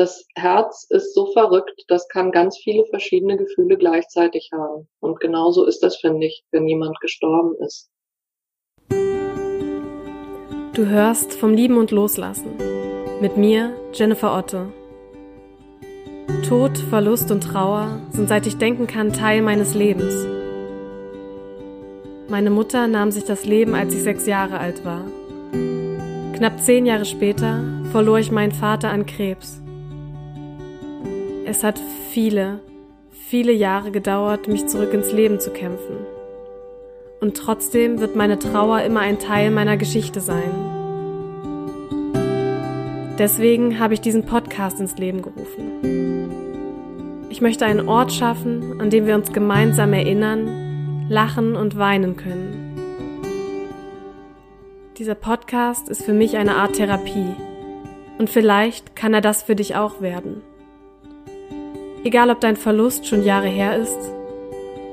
das Herz ist so verrückt, das kann ganz viele verschiedene Gefühle gleichzeitig haben. Und genauso ist das, finde ich, wenn jemand gestorben ist. Du hörst vom Lieben und Loslassen. Mit mir, Jennifer Otte. Tod, Verlust und Trauer sind seit ich denken kann Teil meines Lebens. Meine Mutter nahm sich das Leben, als ich sechs Jahre alt war. Knapp zehn Jahre später verlor ich meinen Vater an Krebs. Es hat viele, viele Jahre gedauert, mich zurück ins Leben zu kämpfen. Und trotzdem wird meine Trauer immer ein Teil meiner Geschichte sein. Deswegen habe ich diesen Podcast ins Leben gerufen. Ich möchte einen Ort schaffen, an dem wir uns gemeinsam erinnern, lachen und weinen können. Dieser Podcast ist für mich eine Art Therapie. Und vielleicht kann er das für dich auch werden. Egal, ob dein Verlust schon Jahre her ist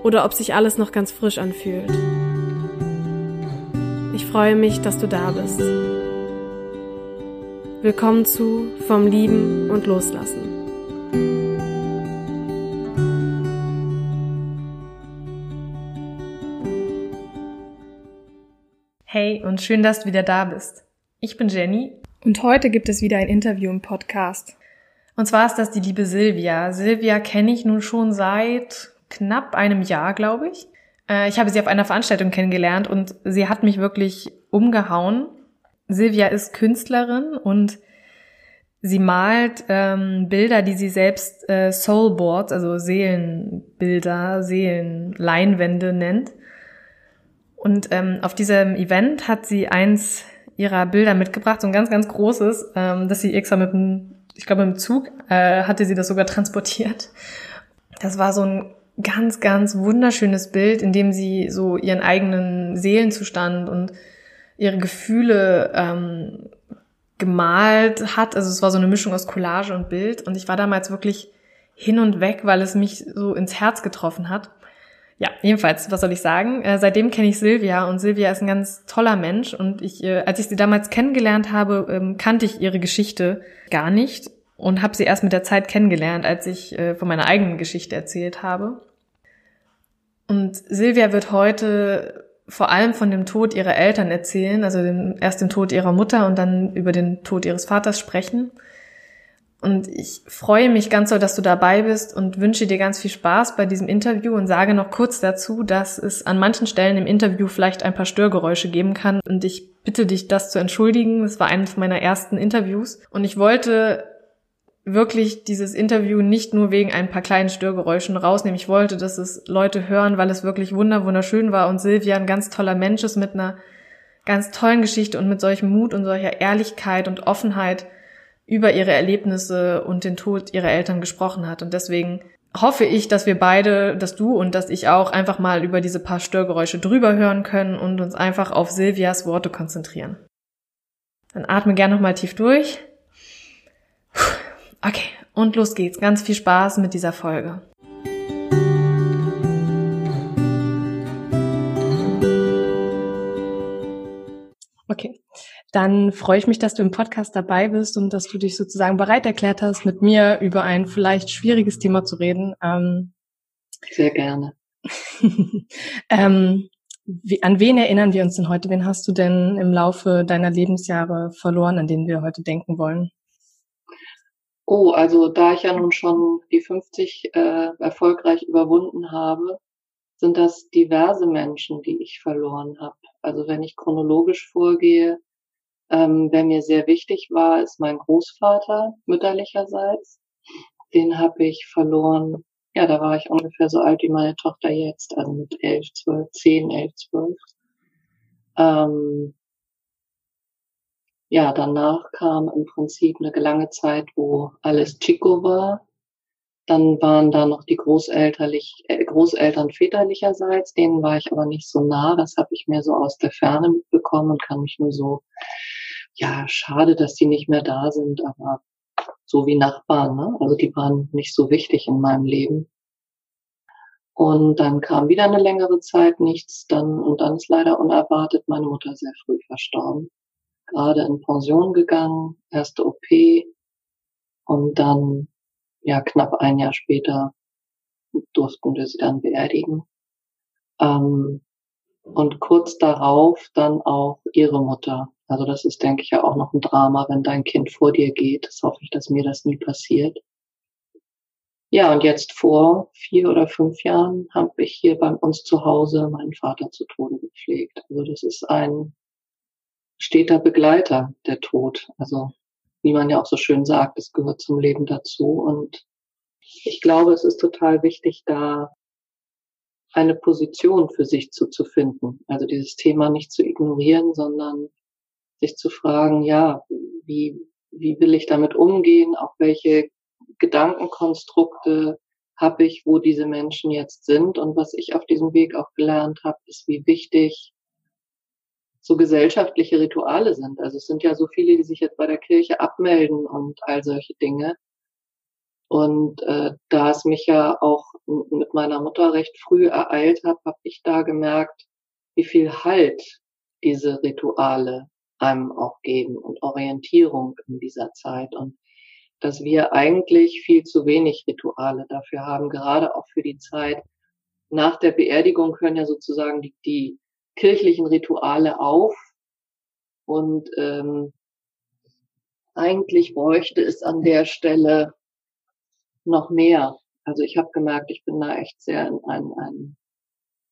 oder ob sich alles noch ganz frisch anfühlt. Ich freue mich, dass du da bist. Willkommen zu Vom Lieben und Loslassen. Hey und schön, dass du wieder da bist. Ich bin Jenny. Und heute gibt es wieder ein Interview im Podcast. Und zwar ist das die liebe Silvia. Silvia kenne ich nun schon seit knapp einem Jahr, glaube ich. Äh, ich habe sie auf einer Veranstaltung kennengelernt und sie hat mich wirklich umgehauen. Silvia ist Künstlerin und sie malt ähm, Bilder, die sie selbst äh, Soulboards, also Seelenbilder, Seelenleinwände nennt. Und ähm, auf diesem Event hat sie eins ihrer Bilder mitgebracht, so ein ganz, ganz großes, ähm, das sie extra mit dem ich glaube im Zug äh, hatte sie das sogar transportiert. Das war so ein ganz, ganz wunderschönes Bild, in dem sie so ihren eigenen Seelenzustand und ihre Gefühle ähm, gemalt hat. Also es war so eine Mischung aus Collage und Bild. Und ich war damals wirklich hin und weg, weil es mich so ins Herz getroffen hat. Ja, jedenfalls, was soll ich sagen? Äh, seitdem kenne ich Silvia und Silvia ist ein ganz toller Mensch und ich, äh, als ich sie damals kennengelernt habe, ähm, kannte ich ihre Geschichte gar nicht und habe sie erst mit der Zeit kennengelernt, als ich äh, von meiner eigenen Geschichte erzählt habe. Und Silvia wird heute vor allem von dem Tod ihrer Eltern erzählen, also dem, erst dem Tod ihrer Mutter und dann über den Tod ihres Vaters sprechen. Und ich freue mich ganz so, dass du dabei bist und wünsche dir ganz viel Spaß bei diesem Interview und sage noch kurz dazu, dass es an manchen Stellen im Interview vielleicht ein paar Störgeräusche geben kann. Und ich bitte dich, das zu entschuldigen. Das war eines meiner ersten Interviews. Und ich wollte wirklich dieses Interview nicht nur wegen ein paar kleinen Störgeräuschen rausnehmen. Ich wollte, dass es Leute hören, weil es wirklich wunder wunderschön war und Silvia ein ganz toller Mensch ist mit einer ganz tollen Geschichte und mit solchem Mut und solcher Ehrlichkeit und Offenheit über ihre Erlebnisse und den Tod ihrer Eltern gesprochen hat. Und deswegen hoffe ich, dass wir beide, dass du und dass ich auch einfach mal über diese paar Störgeräusche drüber hören können und uns einfach auf Silvias Worte konzentrieren. Dann atme gern nochmal tief durch. Okay, und los geht's. Ganz viel Spaß mit dieser Folge. Okay, dann freue ich mich, dass du im Podcast dabei bist und dass du dich sozusagen bereit erklärt hast, mit mir über ein vielleicht schwieriges Thema zu reden. Ähm, Sehr gerne. ähm, wie, an wen erinnern wir uns denn heute? Wen hast du denn im Laufe deiner Lebensjahre verloren, an den wir heute denken wollen? Oh, also da ich ja nun schon die 50 äh, erfolgreich überwunden habe, sind das diverse Menschen, die ich verloren habe. Also wenn ich chronologisch vorgehe, ähm, wer mir sehr wichtig war, ist mein Großvater mütterlicherseits. Den habe ich verloren. Ja, da war ich ungefähr so alt wie meine Tochter jetzt, also mit elf, zwölf, zehn, elf, zwölf. Ähm, ja, danach kam im Prinzip eine lange Zeit, wo alles Chico war. Dann waren da noch die Großelterlich, äh, Großeltern väterlicherseits, denen war ich aber nicht so nah. Das habe ich mir so aus der Ferne mitbekommen und kann mich nur so, ja, schade, dass die nicht mehr da sind, aber so wie Nachbarn, ne? Also die waren nicht so wichtig in meinem Leben. Und dann kam wieder eine längere Zeit nichts, dann, und dann ist leider unerwartet meine Mutter sehr früh verstorben gerade in Pension gegangen, erste OP Und dann, ja, knapp ein Jahr später durften wir sie dann beerdigen. Ähm, und kurz darauf dann auch ihre Mutter. Also das ist, denke ich, ja auch noch ein Drama, wenn dein Kind vor dir geht. Das hoffe ich, dass mir das nie passiert. Ja, und jetzt vor vier oder fünf Jahren habe ich hier bei uns zu Hause meinen Vater zu Tode gepflegt. Also das ist ein steter Begleiter, der Tod. Also wie man ja auch so schön sagt, es gehört zum Leben dazu. Und ich glaube, es ist total wichtig, da eine Position für sich zu, zu finden. Also dieses Thema nicht zu ignorieren, sondern sich zu fragen, ja, wie, wie will ich damit umgehen? Auch welche Gedankenkonstrukte habe ich, wo diese Menschen jetzt sind? Und was ich auf diesem Weg auch gelernt habe, ist, wie wichtig so gesellschaftliche Rituale sind. Also es sind ja so viele, die sich jetzt bei der Kirche abmelden und all solche Dinge. Und äh, da es mich ja auch mit meiner Mutter recht früh ereilt hat, habe ich da gemerkt, wie viel Halt diese Rituale einem auch geben und Orientierung in dieser Zeit. Und dass wir eigentlich viel zu wenig Rituale dafür haben, gerade auch für die Zeit nach der Beerdigung können ja sozusagen die, die kirchlichen Rituale auf. Und ähm, eigentlich bräuchte es an der Stelle noch mehr. Also ich habe gemerkt, ich bin da echt sehr in ein, ein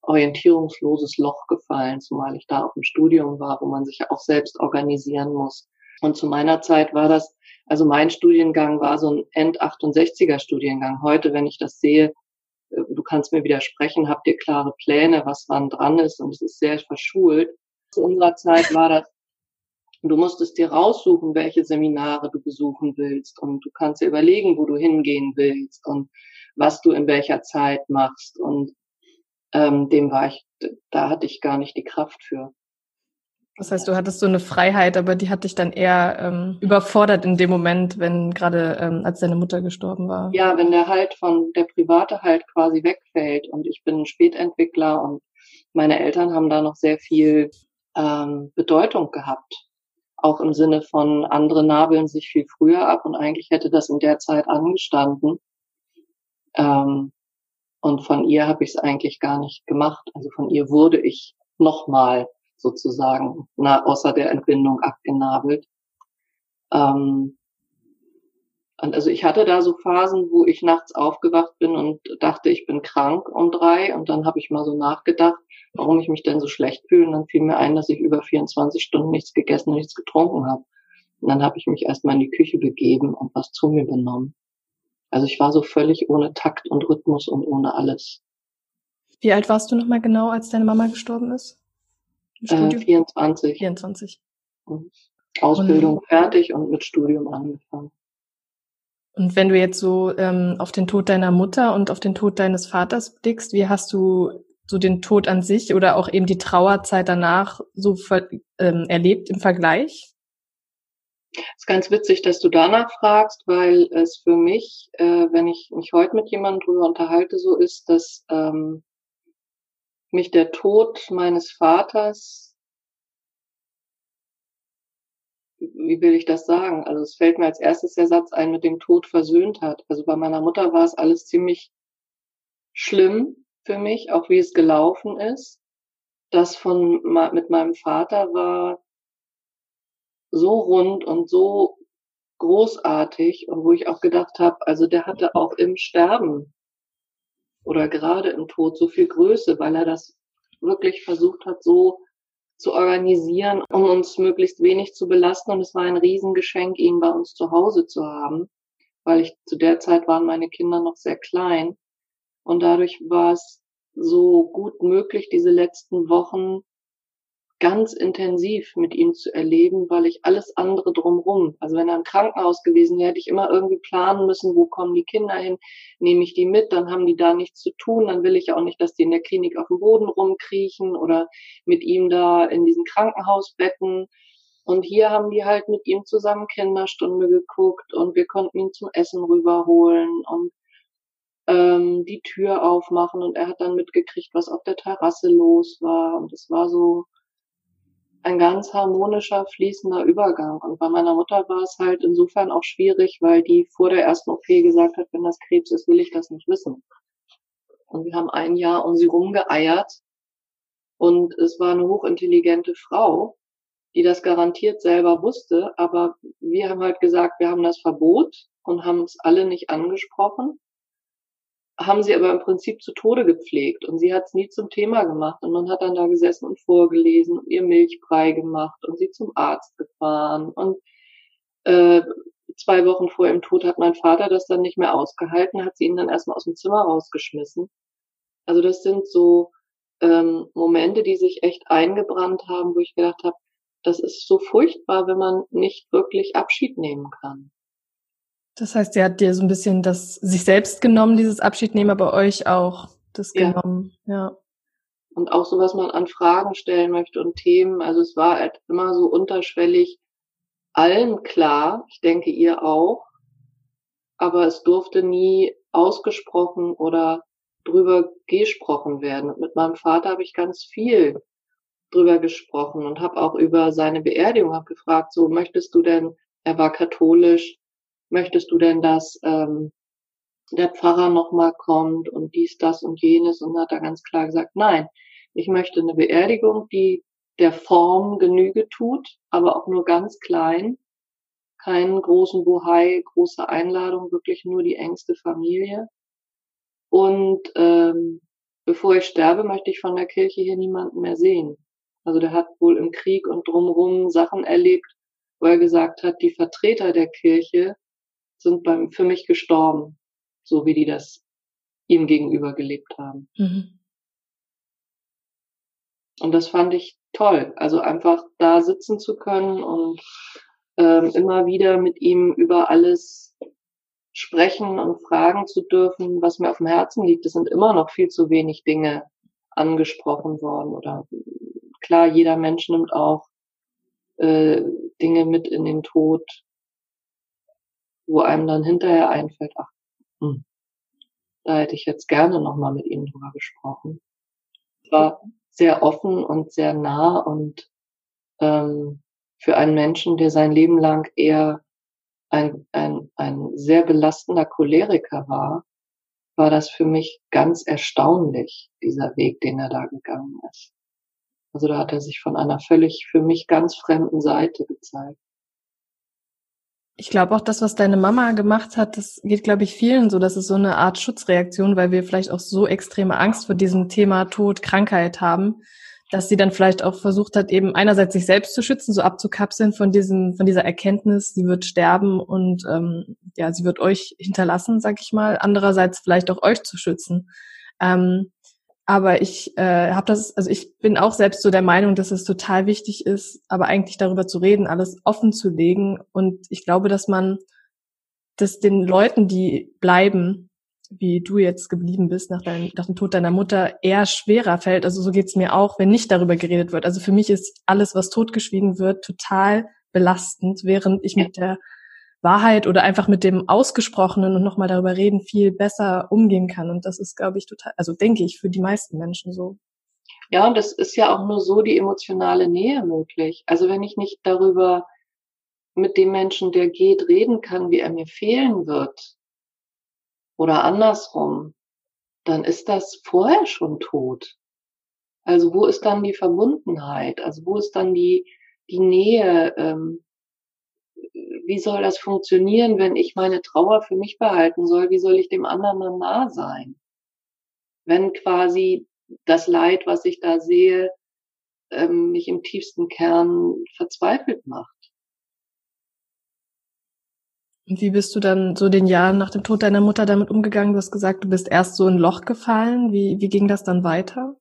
orientierungsloses Loch gefallen, zumal ich da auch im Studium war, wo man sich ja auch selbst organisieren muss. Und zu meiner Zeit war das, also mein Studiengang war so ein End-68er Studiengang. Heute, wenn ich das sehe, du kannst mir widersprechen, habt ihr klare Pläne, was wann dran ist und es ist sehr verschult. Zu unserer Zeit war das du musstest dir raussuchen, welche Seminare du besuchen willst. Und du kannst dir überlegen, wo du hingehen willst und was du in welcher Zeit machst. Und ähm, dem war ich, da hatte ich gar nicht die Kraft für. Das heißt, du hattest so eine Freiheit, aber die hat dich dann eher ähm, überfordert in dem Moment, wenn gerade ähm, als deine Mutter gestorben war. Ja, wenn der Halt von der private Halt quasi wegfällt und ich bin ein Spätentwickler und meine Eltern haben da noch sehr viel ähm, Bedeutung gehabt auch im Sinne von andere nabeln sich viel früher ab und eigentlich hätte das in der Zeit angestanden. Ähm, und von ihr habe ich es eigentlich gar nicht gemacht. Also von ihr wurde ich nochmal sozusagen na, außer der Entbindung abgenabelt. Ähm, und also ich hatte da so Phasen, wo ich nachts aufgewacht bin und dachte, ich bin krank um drei. Und dann habe ich mal so nachgedacht, warum ich mich denn so schlecht fühle. Und dann fiel mir ein, dass ich über 24 Stunden nichts gegessen und nichts getrunken habe. Und dann habe ich mich erstmal in die Küche begeben und was zu mir benommen. Also ich war so völlig ohne Takt und Rhythmus und ohne alles. Wie alt warst du nochmal genau, als deine Mama gestorben ist? Äh, 24. 24. Ausbildung und, fertig und mit Studium angefangen. Und wenn du jetzt so ähm, auf den Tod deiner Mutter und auf den Tod deines Vaters blickst, wie hast du so den Tod an sich oder auch eben die Trauerzeit danach so ähm, erlebt im Vergleich? Es ist ganz witzig, dass du danach fragst, weil es für mich, äh, wenn ich mich heute mit jemandem drüber unterhalte, so ist, dass ähm, mich der Tod meines Vaters wie will ich das sagen? Also es fällt mir als erstes der Satz ein, mit dem Tod versöhnt hat. Also bei meiner Mutter war es alles ziemlich schlimm für mich, auch wie es gelaufen ist. Das von mit meinem Vater war so rund und so großartig und wo ich auch gedacht habe, also der hatte auch im Sterben oder gerade im Tod so viel Größe, weil er das wirklich versucht hat, so zu organisieren, um uns möglichst wenig zu belasten. Und es war ein Riesengeschenk, ihn bei uns zu Hause zu haben, weil ich zu der Zeit waren meine Kinder noch sehr klein. Und dadurch war es so gut möglich, diese letzten Wochen ganz intensiv mit ihm zu erleben, weil ich alles andere drumrum, also wenn er im Krankenhaus gewesen wäre, hätte ich immer irgendwie planen müssen, wo kommen die Kinder hin, nehme ich die mit, dann haben die da nichts zu tun, dann will ich auch nicht, dass die in der Klinik auf dem Boden rumkriechen oder mit ihm da in diesen Krankenhausbetten. Und hier haben die halt mit ihm zusammen Kinderstunde geguckt und wir konnten ihn zum Essen rüberholen und ähm, die Tür aufmachen und er hat dann mitgekriegt, was auf der Terrasse los war. Und es war so, ein ganz harmonischer, fließender Übergang. Und bei meiner Mutter war es halt insofern auch schwierig, weil die vor der ersten OP gesagt hat, wenn das Krebs ist, will ich das nicht wissen. Und wir haben ein Jahr um sie rumgeeiert. Und es war eine hochintelligente Frau, die das garantiert selber wusste. Aber wir haben halt gesagt, wir haben das Verbot und haben es alle nicht angesprochen haben sie aber im Prinzip zu Tode gepflegt und sie hat es nie zum Thema gemacht und man hat dann da gesessen und vorgelesen und ihr Milchbrei gemacht und sie zum Arzt gefahren und äh, zwei Wochen vor ihrem Tod hat mein Vater das dann nicht mehr ausgehalten, hat sie ihn dann erstmal aus dem Zimmer rausgeschmissen. Also das sind so ähm, Momente, die sich echt eingebrannt haben, wo ich gedacht habe, das ist so furchtbar, wenn man nicht wirklich Abschied nehmen kann. Das heißt, sie hat dir so ein bisschen das sich selbst genommen, dieses Abschied nehmen, aber euch auch das ja. genommen, ja. Und auch so, was man an Fragen stellen möchte und Themen. Also es war halt immer so unterschwellig allen klar, ich denke ihr auch, aber es durfte nie ausgesprochen oder drüber gesprochen werden. Und mit meinem Vater habe ich ganz viel drüber gesprochen und habe auch über seine Beerdigung hab gefragt, so möchtest du denn, er war katholisch, möchtest du denn, dass ähm, der Pfarrer nochmal kommt und dies, das und jenes und hat er ganz klar gesagt, nein, ich möchte eine Beerdigung, die der Form Genüge tut, aber auch nur ganz klein, keinen großen Buhai, große Einladung, wirklich nur die engste Familie. Und ähm, bevor ich sterbe, möchte ich von der Kirche hier niemanden mehr sehen. Also der hat wohl im Krieg und drumherum Sachen erlebt, wo er gesagt hat, die Vertreter der Kirche sind beim, für mich gestorben, so wie die das ihm gegenüber gelebt haben. Mhm. Und das fand ich toll. Also einfach da sitzen zu können und ähm, immer wieder mit ihm über alles sprechen und fragen zu dürfen, was mir auf dem Herzen liegt. Es sind immer noch viel zu wenig Dinge angesprochen worden. Oder klar, jeder Mensch nimmt auch äh, Dinge mit in den Tod, wo einem dann hinterher einfällt, ach, hm, da hätte ich jetzt gerne nochmal mit Ihnen drüber gesprochen. War sehr offen und sehr nah und ähm, für einen Menschen, der sein Leben lang eher ein, ein, ein sehr belastender Choleriker war, war das für mich ganz erstaunlich, dieser Weg, den er da gegangen ist. Also da hat er sich von einer völlig für mich ganz fremden Seite gezeigt. Ich glaube auch das, was deine Mama gemacht hat, das geht, glaube ich, vielen so. Das ist so eine Art Schutzreaktion, weil wir vielleicht auch so extreme Angst vor diesem Thema Tod, Krankheit haben, dass sie dann vielleicht auch versucht hat, eben einerseits sich selbst zu schützen, so abzukapseln von diesem, von dieser Erkenntnis, sie wird sterben und ähm, ja, sie wird euch hinterlassen, sag ich mal. Andererseits vielleicht auch euch zu schützen. Ähm, aber ich äh, habe das, also ich bin auch selbst so der Meinung, dass es total wichtig ist, aber eigentlich darüber zu reden, alles offen zu legen. Und ich glaube, dass man das den Leuten, die bleiben, wie du jetzt geblieben bist nach, dein, nach dem Tod deiner Mutter, eher schwerer fällt. Also so geht's mir auch, wenn nicht darüber geredet wird. Also für mich ist alles, was totgeschwiegen wird, total belastend, während ich mit der Wahrheit oder einfach mit dem Ausgesprochenen und nochmal darüber reden viel besser umgehen kann. Und das ist, glaube ich, total, also denke ich, für die meisten Menschen so. Ja, und das ist ja auch nur so die emotionale Nähe möglich. Also wenn ich nicht darüber mit dem Menschen, der geht, reden kann, wie er mir fehlen wird, oder andersrum, dann ist das vorher schon tot. Also wo ist dann die Verbundenheit? Also wo ist dann die, die Nähe? Ähm, wie soll das funktionieren, wenn ich meine Trauer für mich behalten soll? Wie soll ich dem anderen dann nah sein? Wenn quasi das Leid, was ich da sehe, ähm, mich im tiefsten Kern verzweifelt macht. Und wie bist du dann so den Jahren nach dem Tod deiner Mutter damit umgegangen? Du hast gesagt, du bist erst so in ein Loch gefallen. Wie, wie ging das dann weiter?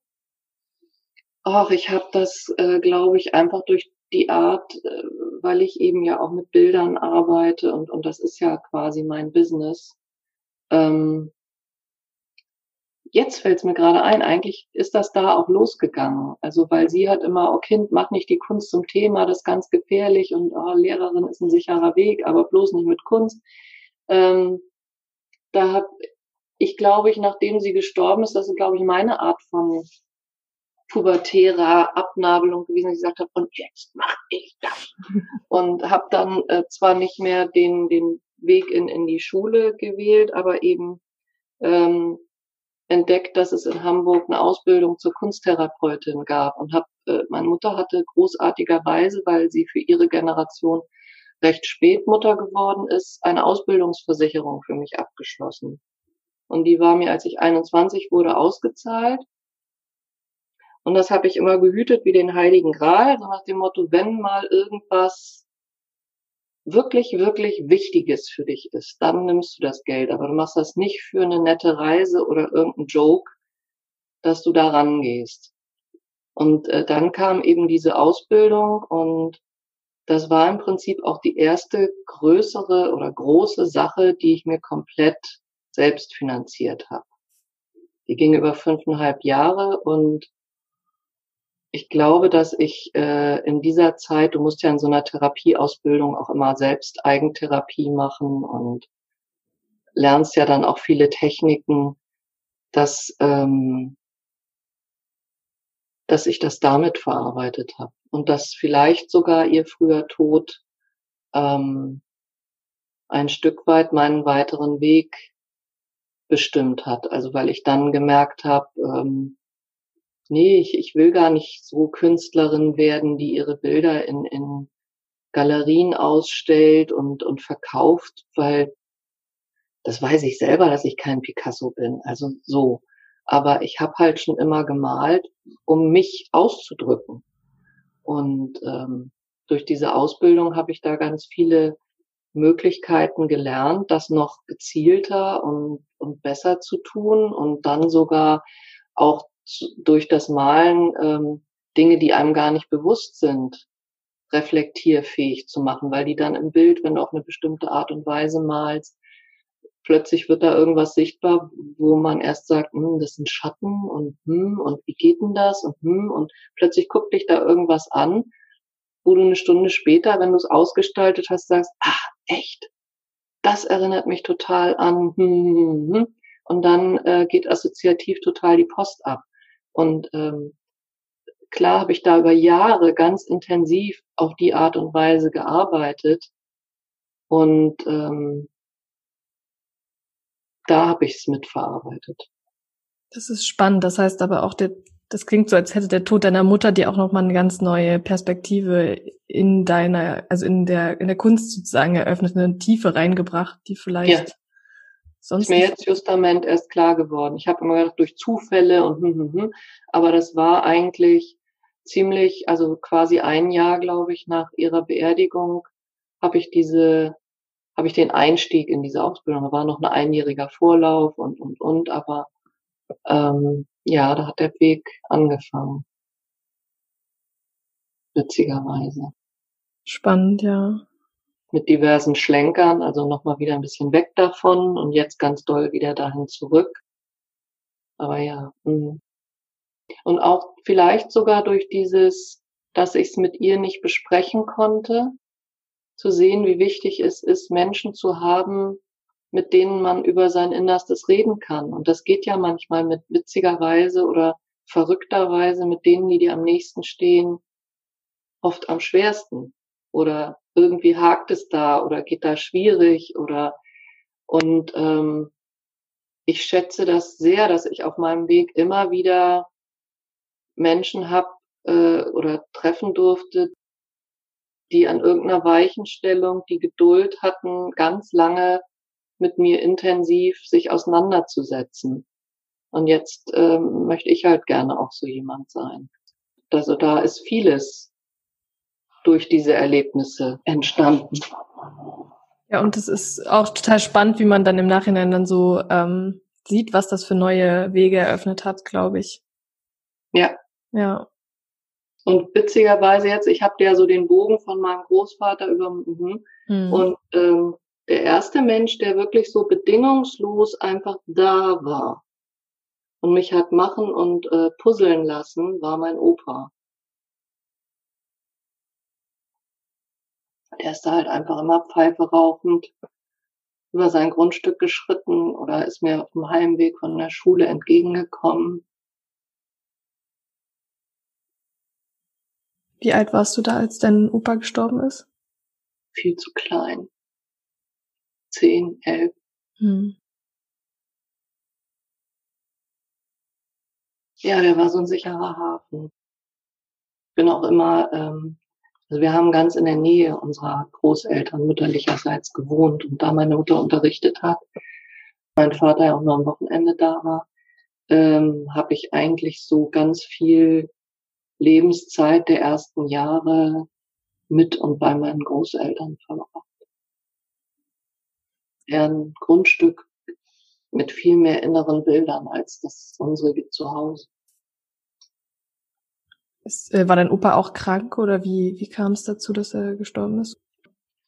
Ach, ich habe das, äh, glaube ich, einfach durch die Art, äh, weil ich eben ja auch mit Bildern arbeite und, und das ist ja quasi mein Business. Ähm, jetzt fällt es mir gerade ein, eigentlich ist das da auch losgegangen. Also weil sie hat immer, oh Kind, mach nicht die Kunst zum Thema, das ist ganz gefährlich und oh, Lehrerin ist ein sicherer Weg, aber bloß nicht mit Kunst. Ähm, da habe ich, glaube ich, nachdem sie gestorben ist, das ist, glaube ich, meine Art von pubertärer Abnabelung gewesen, dass ich gesagt habe, und jetzt mach ich das. und habe dann äh, zwar nicht mehr den, den Weg in, in die Schule gewählt, aber eben ähm, entdeckt, dass es in Hamburg eine Ausbildung zur Kunsttherapeutin gab und habe äh, meine Mutter hatte großartigerweise, weil sie für ihre Generation recht spät Mutter geworden ist, eine Ausbildungsversicherung für mich abgeschlossen. Und die war mir, als ich 21 wurde, ausgezahlt. Und das habe ich immer gehütet wie den Heiligen Gral, so nach dem Motto, wenn mal irgendwas wirklich, wirklich Wichtiges für dich ist, dann nimmst du das Geld. Aber du machst das nicht für eine nette Reise oder irgendeinen Joke, dass du da rangehst. Und äh, dann kam eben diese Ausbildung und das war im Prinzip auch die erste größere oder große Sache, die ich mir komplett selbst finanziert habe. Die ging über fünfeinhalb Jahre und ich glaube, dass ich äh, in dieser Zeit, du musst ja in so einer Therapieausbildung auch immer selbst Eigentherapie machen und lernst ja dann auch viele Techniken, dass, ähm, dass ich das damit verarbeitet habe und dass vielleicht sogar ihr früher Tod ähm, ein Stück weit meinen weiteren Weg bestimmt hat. Also weil ich dann gemerkt habe, ähm, nee, ich, ich will gar nicht so Künstlerin werden, die ihre Bilder in, in Galerien ausstellt und, und verkauft, weil das weiß ich selber, dass ich kein Picasso bin. Also so. Aber ich habe halt schon immer gemalt, um mich auszudrücken. Und ähm, durch diese Ausbildung habe ich da ganz viele Möglichkeiten gelernt, das noch gezielter und, und besser zu tun und dann sogar auch durch das Malen ähm, Dinge, die einem gar nicht bewusst sind, reflektierfähig zu machen, weil die dann im Bild, wenn du auf eine bestimmte Art und Weise malst, plötzlich wird da irgendwas sichtbar, wo man erst sagt, hm, das sind Schatten und hm, und wie geht denn das und hm, und plötzlich guckt dich da irgendwas an, wo du eine Stunde später, wenn du es ausgestaltet hast, sagst, ach, echt, das erinnert mich total an hm, hm, hm, hm. und dann äh, geht assoziativ total die Post ab. Und ähm, klar habe ich da über Jahre ganz intensiv auf die Art und Weise gearbeitet und ähm, da habe ich es mitverarbeitet. Das ist spannend. Das heißt aber auch, der, das klingt so, als hätte der Tod deiner Mutter dir auch nochmal eine ganz neue Perspektive in deiner, also in der, in der Kunst sozusagen eröffnet, eine Tiefe reingebracht, die vielleicht ja. Sonst. Ist mir jetzt justament erst klar geworden. Ich habe immer gedacht, durch Zufälle und hm, hm, hm, aber das war eigentlich ziemlich, also quasi ein Jahr, glaube ich, nach ihrer Beerdigung habe ich diese habe ich den Einstieg in diese Ausbildung. Da war noch ein einjähriger Vorlauf und, und, und, aber ähm, ja, da hat der Weg angefangen. Witzigerweise. Spannend, ja. Mit diversen Schlenkern, also nochmal wieder ein bisschen weg davon und jetzt ganz doll wieder dahin zurück. Aber ja. Mh. Und auch vielleicht sogar durch dieses, dass ich es mit ihr nicht besprechen konnte, zu sehen, wie wichtig es ist, Menschen zu haben, mit denen man über sein Innerstes reden kann. Und das geht ja manchmal mit witziger Weise oder verrückter Weise mit denen, die dir am nächsten stehen, oft am schwersten. Oder irgendwie hakt es da oder geht da schwierig oder und ähm, ich schätze das sehr, dass ich auf meinem Weg immer wieder Menschen hab äh, oder treffen durfte, die an irgendeiner Weichenstellung die Geduld hatten, ganz lange mit mir intensiv sich auseinanderzusetzen. Und jetzt ähm, möchte ich halt gerne auch so jemand sein. Also da ist vieles durch diese Erlebnisse entstanden. Ja, und es ist auch total spannend, wie man dann im Nachhinein dann so ähm, sieht, was das für neue Wege eröffnet hat, glaube ich. Ja. Ja. Und witzigerweise jetzt, ich habe ja so den Bogen von meinem Großvater über mhm. mhm. und ähm, der erste Mensch, der wirklich so bedingungslos einfach da war und mich hat machen und äh, puzzeln lassen, war mein Opa. Der ist da halt einfach immer Pfeife rauchend über sein Grundstück geschritten oder ist mir auf dem Heimweg von der Schule entgegengekommen Wie alt warst du da, als dein Opa gestorben ist? Viel zu klein. Zehn, elf. Hm. Ja, der war so ein sicherer Hafen. Ich bin auch immer, ähm, also wir haben ganz in der Nähe unserer Großeltern mütterlicherseits gewohnt und da meine Mutter unterrichtet hat, mein Vater ja auch nur am Wochenende da war, ähm, habe ich eigentlich so ganz viel Lebenszeit der ersten Jahre mit und bei meinen Großeltern verbracht. Ein Grundstück mit viel mehr inneren Bildern als das unsere zu Hause. Ist, äh, war dein Opa auch krank oder wie, wie kam es dazu, dass er gestorben ist?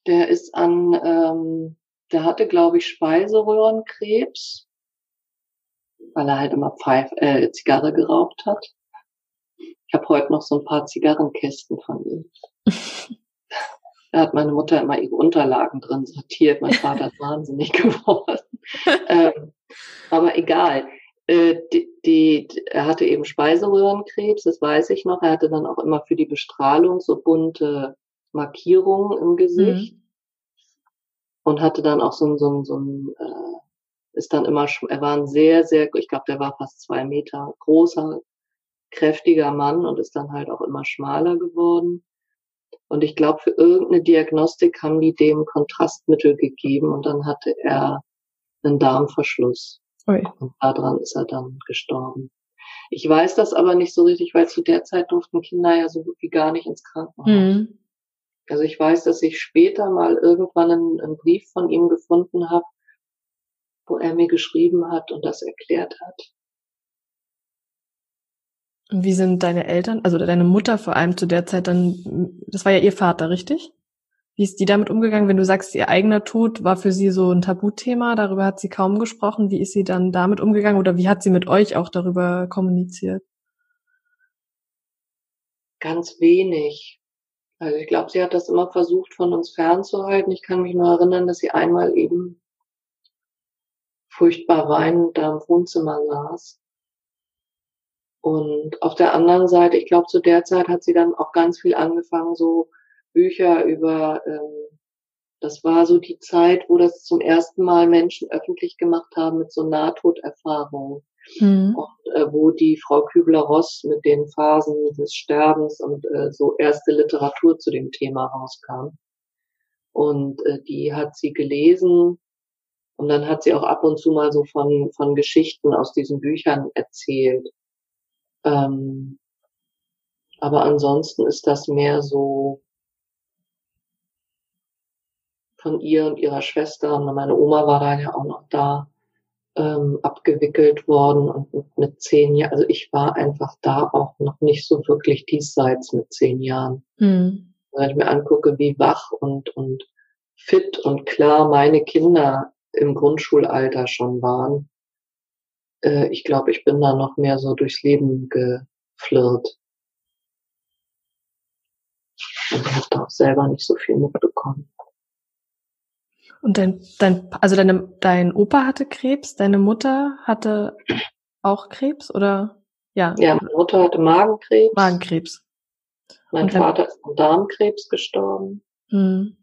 Der ist an, ähm, der hatte, glaube ich, Speiseröhrenkrebs, weil er halt immer Pfeif äh, Zigarre geraucht hat. Ich habe heute noch so ein paar Zigarrenkästen von ihm. da hat meine Mutter immer ihre Unterlagen drin sortiert. Mein Vater ist wahnsinnig geworden. ähm, aber egal. Äh, die, die, er hatte eben Speiseröhrenkrebs, das weiß ich noch. Er hatte dann auch immer für die Bestrahlung so bunte Markierungen im Gesicht. Mhm. Und hatte dann auch so ein, so ein, so ein äh, ist dann immer, er war ein sehr, sehr, ich glaube, der war fast zwei Meter großer, kräftiger Mann und ist dann halt auch immer schmaler geworden. Und ich glaube, für irgendeine Diagnostik haben die dem Kontrastmittel gegeben und dann hatte er einen Darmverschluss. Ui. Und daran ist er dann gestorben. Ich weiß das aber nicht so richtig, weil zu der Zeit durften Kinder ja so gut wie gar nicht ins Krankenhaus. Mhm. Also ich weiß, dass ich später mal irgendwann einen, einen Brief von ihm gefunden habe, wo er mir geschrieben hat und das erklärt hat. Und wie sind deine Eltern, also deine Mutter vor allem zu der Zeit dann, das war ja ihr Vater, richtig? Wie ist die damit umgegangen, wenn du sagst, ihr eigener Tod war für sie so ein Tabuthema, darüber hat sie kaum gesprochen. Wie ist sie dann damit umgegangen oder wie hat sie mit euch auch darüber kommuniziert? Ganz wenig. Also ich glaube, sie hat das immer versucht, von uns fernzuhalten. Ich kann mich nur erinnern, dass sie einmal eben furchtbar weinend da im Wohnzimmer saß und auf der anderen Seite, ich glaube, zu der Zeit hat sie dann auch ganz viel angefangen, so Bücher über, ähm, das war so die Zeit, wo das zum ersten Mal Menschen öffentlich gemacht haben mit so Nahtoderfahrungen. Mhm. Und äh, wo die Frau Kübler-Ross mit den Phasen des Sterbens und äh, so erste Literatur zu dem Thema rauskam. Und äh, die hat sie gelesen und dann hat sie auch ab und zu mal so von, von Geschichten aus diesen Büchern erzählt. Ähm, aber ansonsten ist das mehr so von ihr und ihrer Schwester, und meine Oma war da ja auch noch da, ähm, abgewickelt worden und mit zehn Jahren, also ich war einfach da auch noch nicht so wirklich diesseits mit zehn Jahren. Mhm. Wenn ich mir angucke, wie wach und, und fit und klar meine Kinder im Grundschulalter schon waren, äh, ich glaube, ich bin da noch mehr so durchs Leben geflirrt. Und ich habe da auch selber nicht so viel mitbekommen. Und dein, dein, also deine, dein Opa hatte Krebs, deine Mutter hatte auch Krebs oder? Ja. Ja, meine Mutter hatte Magenkrebs. Magenkrebs. Mein Vater ist an Darmkrebs gestorben. Hm.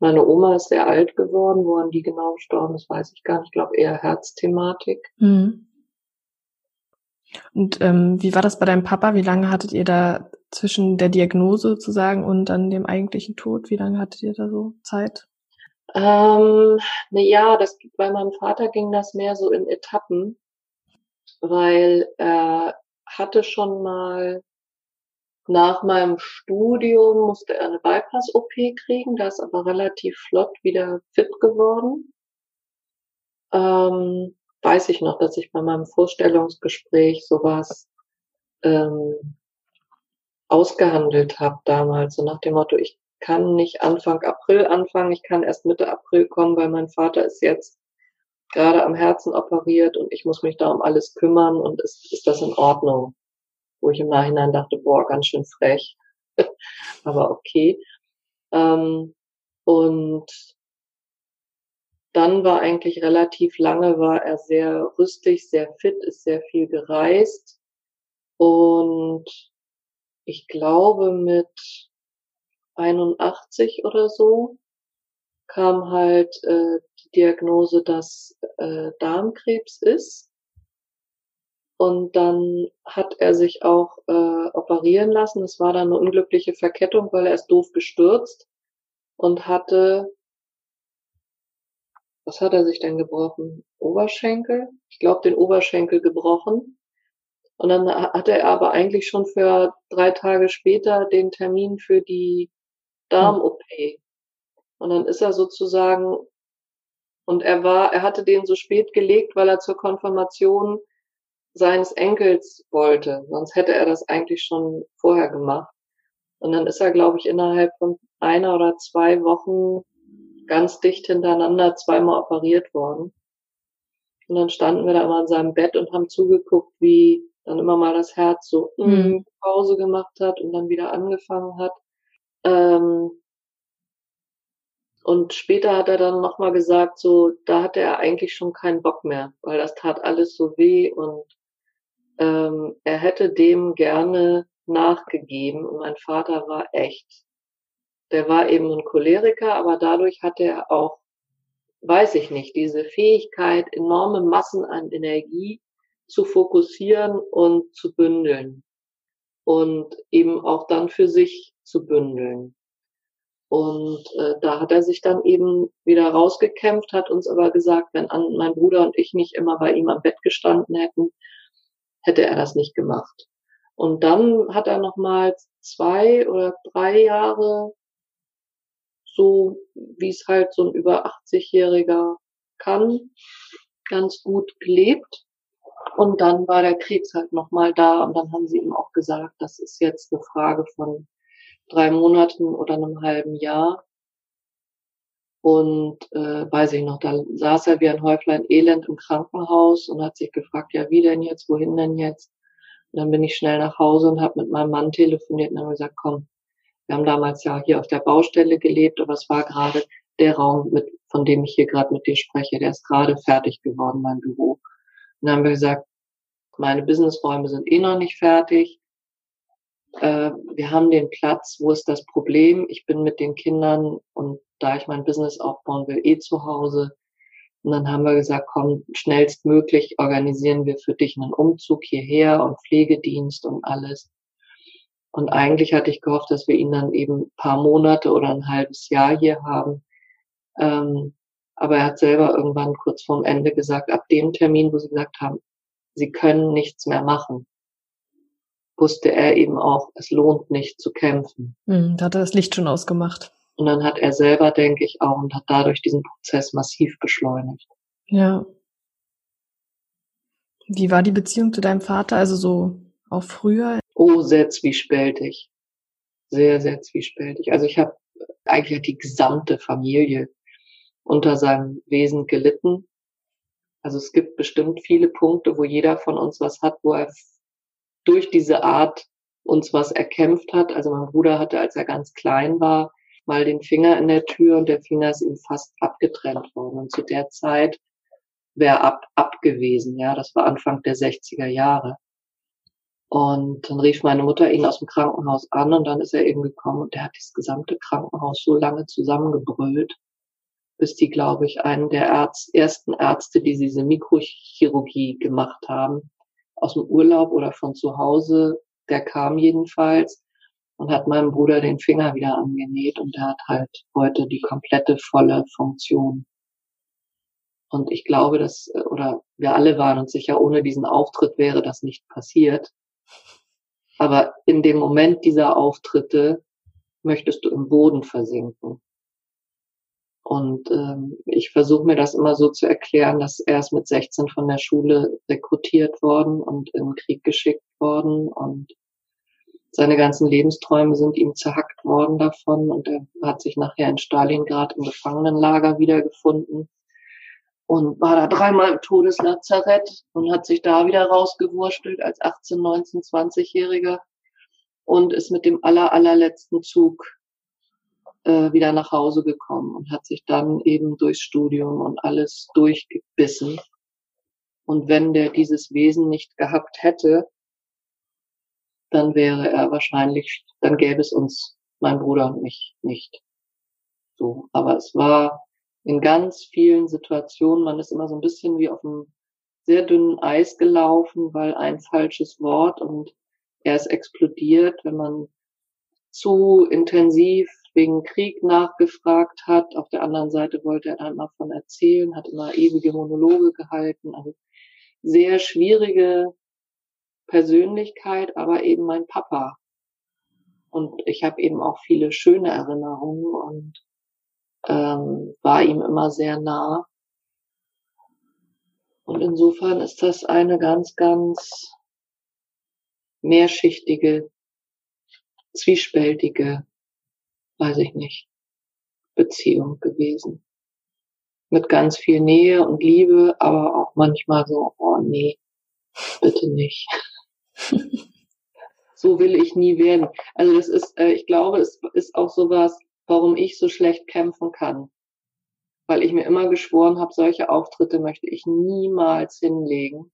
Meine Oma ist sehr alt geworden. Woran die genau gestorben ist, weiß ich gar nicht. Ich glaube eher Herzthematik. Mhm. Und ähm, wie war das bei deinem Papa? Wie lange hattet ihr da zwischen der Diagnose sozusagen und dann dem eigentlichen Tod? Wie lange hattet ihr da so Zeit? Ähm, na ja, das bei meinem Vater ging das mehr so in Etappen, weil er hatte schon mal nach meinem Studium musste er eine Bypass-OP kriegen, da ist aber relativ flott wieder fit geworden. Ähm, weiß ich noch, dass ich bei meinem Vorstellungsgespräch sowas ähm, ausgehandelt habe damals, so nach dem Motto, ich kann nicht Anfang April anfangen, ich kann erst Mitte April kommen, weil mein Vater ist jetzt gerade am Herzen operiert und ich muss mich da um alles kümmern und ist, ist das in Ordnung? wo ich im Nachhinein dachte, boah, ganz schön frech. Aber okay. Ähm, und dann war eigentlich relativ lange, war er sehr rüstig, sehr fit, ist sehr viel gereist. Und ich glaube mit 81 oder so kam halt äh, die Diagnose, dass äh, Darmkrebs ist. Und dann hat er sich auch äh, operieren lassen. Es war dann eine unglückliche Verkettung, weil er ist doof gestürzt und hatte, was hat er sich denn gebrochen? Oberschenkel? Ich glaube, den Oberschenkel gebrochen. Und dann hatte er aber eigentlich schon für drei Tage später den Termin für die Darm-OP. Und dann ist er sozusagen, und er war, er hatte den so spät gelegt, weil er zur Konfirmation seines Enkels wollte. Sonst hätte er das eigentlich schon vorher gemacht. Und dann ist er, glaube ich, innerhalb von einer oder zwei Wochen ganz dicht hintereinander zweimal operiert worden. Und dann standen wir da immer in seinem Bett und haben zugeguckt, wie dann immer mal das Herz so mhm. Pause gemacht hat und dann wieder angefangen hat. Ähm, und später hat er dann nochmal gesagt, so, da hatte er eigentlich schon keinen Bock mehr, weil das tat alles so weh und ähm, er hätte dem gerne nachgegeben. Und mein Vater war echt. Der war eben ein Choleriker, aber dadurch hatte er auch, weiß ich nicht, diese Fähigkeit, enorme Massen an Energie zu fokussieren und zu bündeln. Und eben auch dann für sich zu bündeln. Und äh, da hat er sich dann eben wieder rausgekämpft, hat uns aber gesagt, wenn an, mein Bruder und ich nicht immer bei ihm am Bett gestanden hätten, hätte er das nicht gemacht. Und dann hat er nochmal zwei oder drei Jahre so, wie es halt so ein über 80-Jähriger kann, ganz gut gelebt. Und dann war der Krebs halt nochmal da und dann haben sie ihm auch gesagt, das ist jetzt eine Frage von drei Monaten oder einem halben Jahr. Und äh, weiß ich noch, da saß er wie ein Häuflein Elend im Krankenhaus und hat sich gefragt, ja, wie denn jetzt, wohin denn jetzt? Und dann bin ich schnell nach Hause und habe mit meinem Mann telefoniert und habe gesagt, komm, wir haben damals ja hier auf der Baustelle gelebt, aber es war gerade der Raum, mit, von dem ich hier gerade mit dir spreche, der ist gerade fertig geworden, mein Büro. Und dann haben wir gesagt, meine Businessräume sind eh noch nicht fertig äh, wir haben den Platz, wo ist das Problem? Ich bin mit den Kindern und da ich mein Business aufbauen will, eh zu Hause. Und dann haben wir gesagt, komm, schnellstmöglich organisieren wir für dich einen Umzug hierher und Pflegedienst und alles. Und eigentlich hatte ich gehofft, dass wir ihn dann eben paar Monate oder ein halbes Jahr hier haben. Ähm, aber er hat selber irgendwann kurz vorm Ende gesagt, ab dem Termin, wo sie gesagt haben, sie können nichts mehr machen, wusste er eben auch, es lohnt nicht zu kämpfen. Mhm, da hat er das Licht schon ausgemacht. Und dann hat er selber, denke ich, auch und hat dadurch diesen Prozess massiv beschleunigt. Ja. Wie war die Beziehung zu deinem Vater? Also so auch früher? Oh, sehr zwiespältig. Sehr, sehr zwiespältig. Also ich habe eigentlich die gesamte Familie unter seinem Wesen gelitten. Also es gibt bestimmt viele Punkte, wo jeder von uns was hat, wo er durch diese Art uns was erkämpft hat. Also mein Bruder hatte, als er ganz klein war, mal den Finger in der Tür und der Finger ist ihm fast abgetrennt worden. Und zu der Zeit wäre ab, ab gewesen. Ja, das war Anfang der 60er Jahre. Und dann rief meine Mutter ihn aus dem Krankenhaus an und dann ist er eben gekommen und der hat das gesamte Krankenhaus so lange zusammengebrüllt, bis die, glaube ich, einen der Ärz ersten Ärzte, die diese Mikrochirurgie gemacht haben, aus dem Urlaub oder von zu Hause, der kam jedenfalls und hat meinem Bruder den Finger wieder angenäht und der hat halt heute die komplette volle Funktion. Und ich glaube, dass, oder wir alle waren uns sicher, ohne diesen Auftritt wäre das nicht passiert. Aber in dem Moment dieser Auftritte möchtest du im Boden versinken. Und ähm, ich versuche mir das immer so zu erklären, dass er ist mit 16 von der Schule rekrutiert worden und in den Krieg geschickt worden. Und seine ganzen Lebensträume sind ihm zerhackt worden davon. Und er hat sich nachher in Stalingrad im Gefangenenlager wiedergefunden und war da dreimal im Todeslazarett und hat sich da wieder rausgewurstelt als 18, 19, 20-Jähriger und ist mit dem aller, allerletzten Zug äh, wieder nach Hause gekommen und hat sich dann eben durchs Studium und alles durchgebissen. Und wenn der dieses Wesen nicht gehabt hätte, dann wäre er wahrscheinlich, dann gäbe es uns, mein Bruder und mich, nicht. So. Aber es war in ganz vielen Situationen, man ist immer so ein bisschen wie auf einem sehr dünnen Eis gelaufen, weil ein falsches Wort und er ist explodiert, wenn man zu intensiv wegen Krieg nachgefragt hat. Auf der anderen Seite wollte er dann immer von erzählen, hat immer ewige Monologe gehalten. Also sehr schwierige Persönlichkeit, aber eben mein Papa. Und ich habe eben auch viele schöne Erinnerungen und ähm, war ihm immer sehr nah. Und insofern ist das eine ganz, ganz mehrschichtige, zwiespältige, weiß ich nicht, Beziehung gewesen. Mit ganz viel Nähe und Liebe, aber auch manchmal so, oh nee, bitte nicht. so will ich nie werden. Also das ist, äh, ich glaube, es ist auch sowas, warum ich so schlecht kämpfen kann. Weil ich mir immer geschworen habe, solche Auftritte möchte ich niemals hinlegen.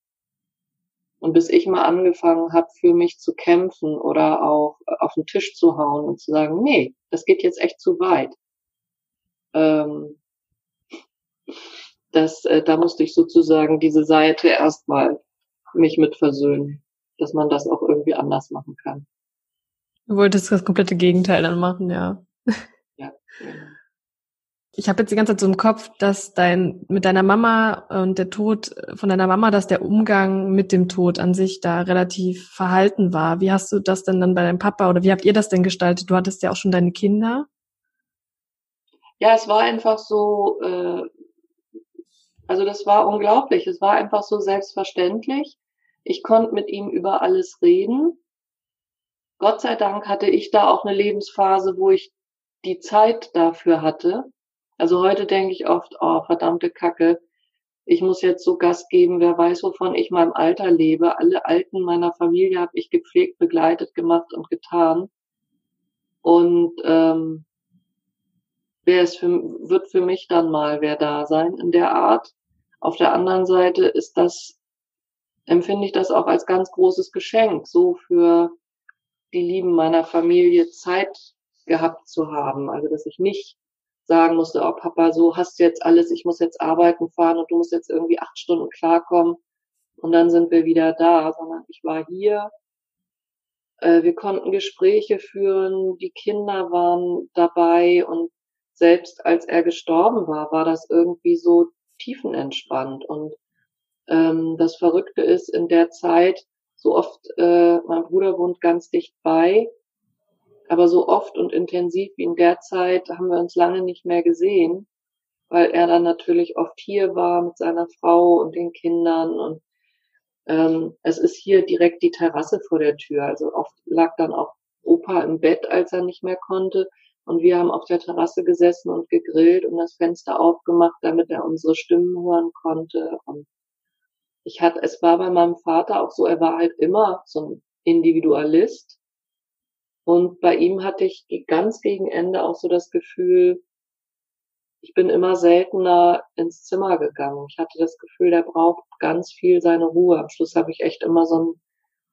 Und bis ich mal angefangen habe, für mich zu kämpfen oder auch auf den Tisch zu hauen und zu sagen, nee, das geht jetzt echt zu weit. Ähm, das, äh, da musste ich sozusagen diese Seite erstmal mich mit versöhnen, dass man das auch irgendwie anders machen kann. Du wolltest das komplette Gegenteil dann machen, ja. Ja. Genau. Ich habe jetzt die ganze Zeit so im Kopf, dass dein mit deiner Mama und der Tod von deiner Mama, dass der Umgang mit dem Tod an sich da relativ verhalten war. Wie hast du das denn dann bei deinem Papa oder wie habt ihr das denn gestaltet? Du hattest ja auch schon deine Kinder. Ja, es war einfach so, äh, also das war unglaublich. Es war einfach so selbstverständlich. Ich konnte mit ihm über alles reden. Gott sei Dank hatte ich da auch eine Lebensphase, wo ich die Zeit dafür hatte. Also heute denke ich oft, oh, verdammte Kacke, ich muss jetzt so Gas geben, wer weiß, wovon ich im Alter lebe. Alle Alten meiner Familie habe ich gepflegt, begleitet, gemacht und getan. Und ähm, wer es für, wird für mich dann mal wer da sein in der Art. Auf der anderen Seite ist das, empfinde ich das auch als ganz großes Geschenk, so für die Lieben meiner Familie Zeit gehabt zu haben. Also dass ich nicht sagen musste, oh Papa, so hast du jetzt alles, ich muss jetzt arbeiten fahren und du musst jetzt irgendwie acht Stunden klarkommen und dann sind wir wieder da, sondern ich war hier. Äh, wir konnten Gespräche führen, die Kinder waren dabei und selbst als er gestorben war, war das irgendwie so tiefenentspannt. Und ähm, das Verrückte ist, in der Zeit, so oft, äh, mein Bruder wohnt ganz dicht bei, aber so oft und intensiv wie in der Zeit haben wir uns lange nicht mehr gesehen, weil er dann natürlich oft hier war mit seiner Frau und den Kindern und ähm, es ist hier direkt die Terrasse vor der Tür. Also oft lag dann auch Opa im Bett, als er nicht mehr konnte. Und wir haben auf der Terrasse gesessen und gegrillt und das Fenster aufgemacht, damit er unsere Stimmen hören konnte. Und ich hatte, es war bei meinem Vater auch so, er war halt immer so ein Individualist. Und bei ihm hatte ich ganz gegen Ende auch so das Gefühl, ich bin immer seltener ins Zimmer gegangen. Ich hatte das Gefühl, der braucht ganz viel seine Ruhe. Am Schluss habe ich echt immer so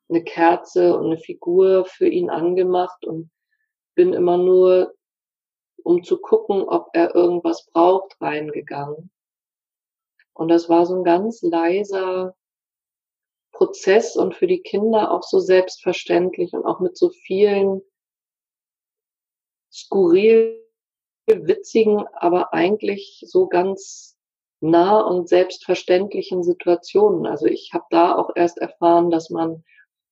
eine Kerze und eine Figur für ihn angemacht und bin immer nur, um zu gucken, ob er irgendwas braucht, reingegangen. Und das war so ein ganz leiser Prozess und für die Kinder auch so selbstverständlich und auch mit so vielen skurril witzigen, aber eigentlich so ganz nah und selbstverständlichen Situationen. Also ich habe da auch erst erfahren, dass man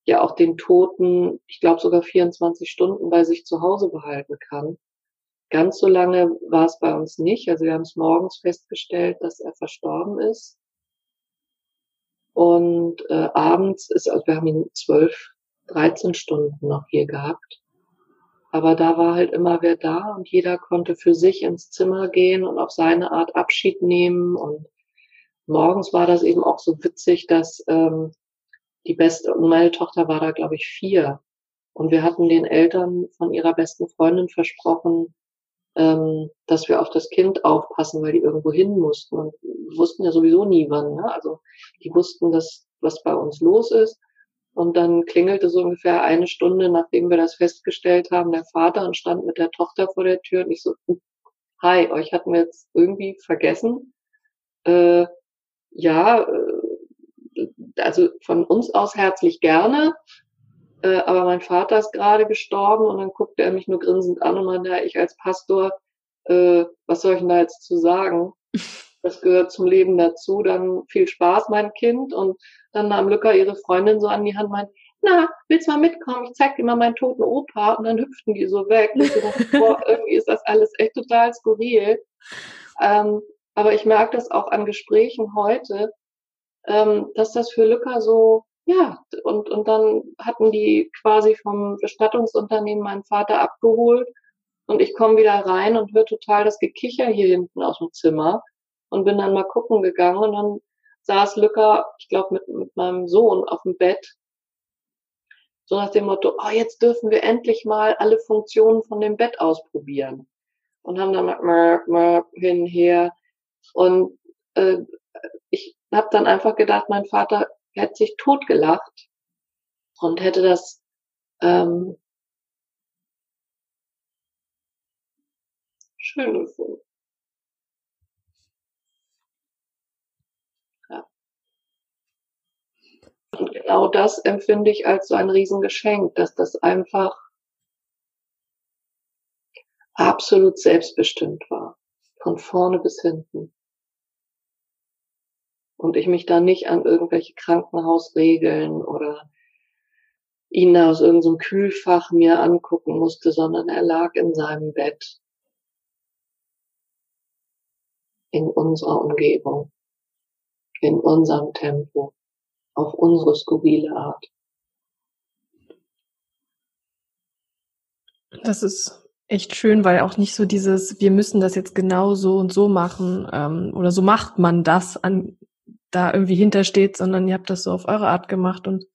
ja auch den Toten, ich glaube sogar 24 Stunden bei sich zu Hause behalten kann. Ganz so lange war es bei uns nicht. Also wir haben es morgens festgestellt, dass er verstorben ist. Und äh, abends ist, also wir haben ihn zwölf, 13 Stunden noch hier gehabt. Aber da war halt immer wer da und jeder konnte für sich ins Zimmer gehen und auf seine Art Abschied nehmen. Und morgens war das eben auch so witzig, dass ähm, die beste, und meine Tochter war da, glaube ich, vier. Und wir hatten den Eltern von ihrer besten Freundin versprochen, ähm, dass wir auf das Kind aufpassen, weil die irgendwo hin mussten und wussten ja sowieso nie wann. Ne? Also die wussten, dass was bei uns los ist. Und dann klingelte so ungefähr eine Stunde, nachdem wir das festgestellt haben, der Vater und stand mit der Tochter vor der Tür und ich so, hi, euch hatten wir jetzt irgendwie vergessen. Äh, ja, äh, also von uns aus herzlich gerne, äh, aber mein Vater ist gerade gestorben und dann guckte er mich nur grinsend an und meinte, ja, ich als Pastor, äh, was soll ich denn da jetzt zu sagen? Das gehört zum Leben dazu. Dann viel Spaß, mein Kind. Und dann nahm Lücker ihre Freundin so an die Hand und meinte, na, willst du mal mitkommen? Ich zeig dir mal meinen toten Opa. Und dann hüpften die so weg. Und ich dachte, boah, irgendwie ist das alles echt total skurril. Ähm, aber ich merke das auch an Gesprächen heute, ähm, dass das für Lücker so, ja, und, und dann hatten die quasi vom Bestattungsunternehmen meinen Vater abgeholt und ich komme wieder rein und höre total das Gekicher hier hinten aus dem Zimmer und bin dann mal gucken gegangen und dann saß Lücker, ich glaube, mit, mit meinem Sohn auf dem Bett. So nach dem Motto, oh, jetzt dürfen wir endlich mal alle Funktionen von dem Bett ausprobieren. Und haben dann mal hin, her. Und äh, ich habe dann einfach gedacht, mein Vater hätte sich totgelacht und hätte das ähm, schön gefunden. Ja. Und genau das empfinde ich als so ein Riesengeschenk, dass das einfach absolut selbstbestimmt war. Von vorne bis hinten. Und ich mich da nicht an irgendwelche Krankenhausregeln oder ihn aus irgendeinem Kühlfach mir angucken musste, sondern er lag in seinem Bett in unserer Umgebung, in unserem Tempo, auf unsere skurrile Art. Das ist echt schön, weil auch nicht so dieses, wir müssen das jetzt genau so und so machen ähm, oder so macht man das an da irgendwie hintersteht, sondern ihr habt das so auf eure Art gemacht und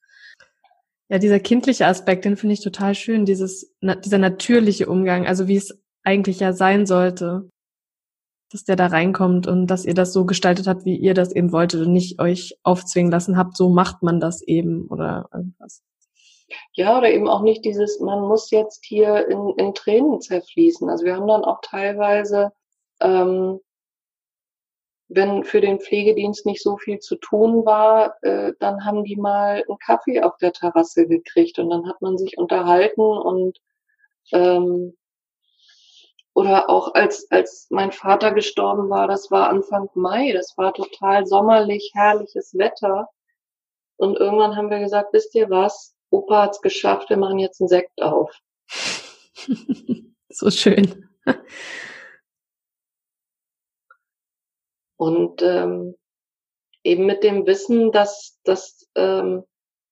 ja, dieser kindliche Aspekt, den finde ich total schön, dieses, na, dieser natürliche Umgang, also wie es eigentlich ja sein sollte dass der da reinkommt und dass ihr das so gestaltet habt, wie ihr das eben wolltet und nicht euch aufzwingen lassen habt, so macht man das eben oder irgendwas. Ja, oder eben auch nicht dieses, man muss jetzt hier in, in Tränen zerfließen. Also wir haben dann auch teilweise, ähm, wenn für den Pflegedienst nicht so viel zu tun war, äh, dann haben die mal einen Kaffee auf der Terrasse gekriegt und dann hat man sich unterhalten und ähm, oder auch als, als mein Vater gestorben war, das war Anfang Mai, das war total sommerlich, herrliches Wetter. Und irgendwann haben wir gesagt, wisst ihr was? Opa hat's geschafft, wir machen jetzt einen Sekt auf. so schön. Und ähm, eben mit dem Wissen, dass das ähm,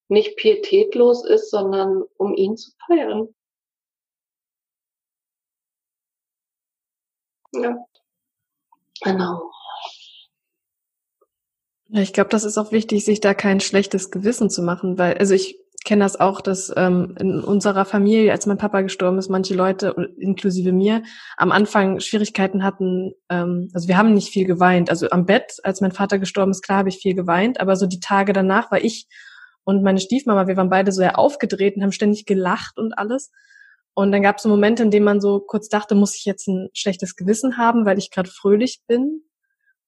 nicht pietätlos ist, sondern um ihn zu feiern. Ja. Genau. Ich glaube, das ist auch wichtig, sich da kein schlechtes Gewissen zu machen, weil, also ich kenne das auch, dass ähm, in unserer Familie, als mein Papa gestorben ist, manche Leute, inklusive mir, am Anfang Schwierigkeiten hatten, ähm, also wir haben nicht viel geweint. Also am Bett, als mein Vater gestorben ist, klar habe ich viel geweint, aber so die Tage danach war ich und meine Stiefmama, wir waren beide so sehr aufgedreht und haben ständig gelacht und alles. Und dann gab es so Momente, in denen man so kurz dachte, muss ich jetzt ein schlechtes Gewissen haben, weil ich gerade fröhlich bin.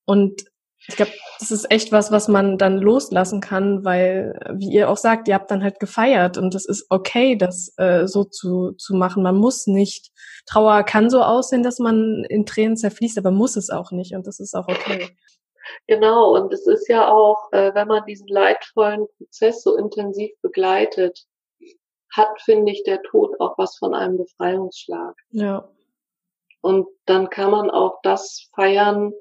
Und ich glaube, das ist echt was, was man dann loslassen kann, weil, wie ihr auch sagt, ihr habt dann halt gefeiert und das ist okay, das äh, so zu, zu machen. Man muss nicht. Trauer kann so aussehen, dass man in Tränen zerfließt, aber muss es auch nicht und das ist auch okay. Genau, und es ist ja auch, äh, wenn man diesen leidvollen Prozess so intensiv begleitet, hat, finde ich, der Tod auch was von einem Befreiungsschlag. Ja. Und dann kann man auch das feiern,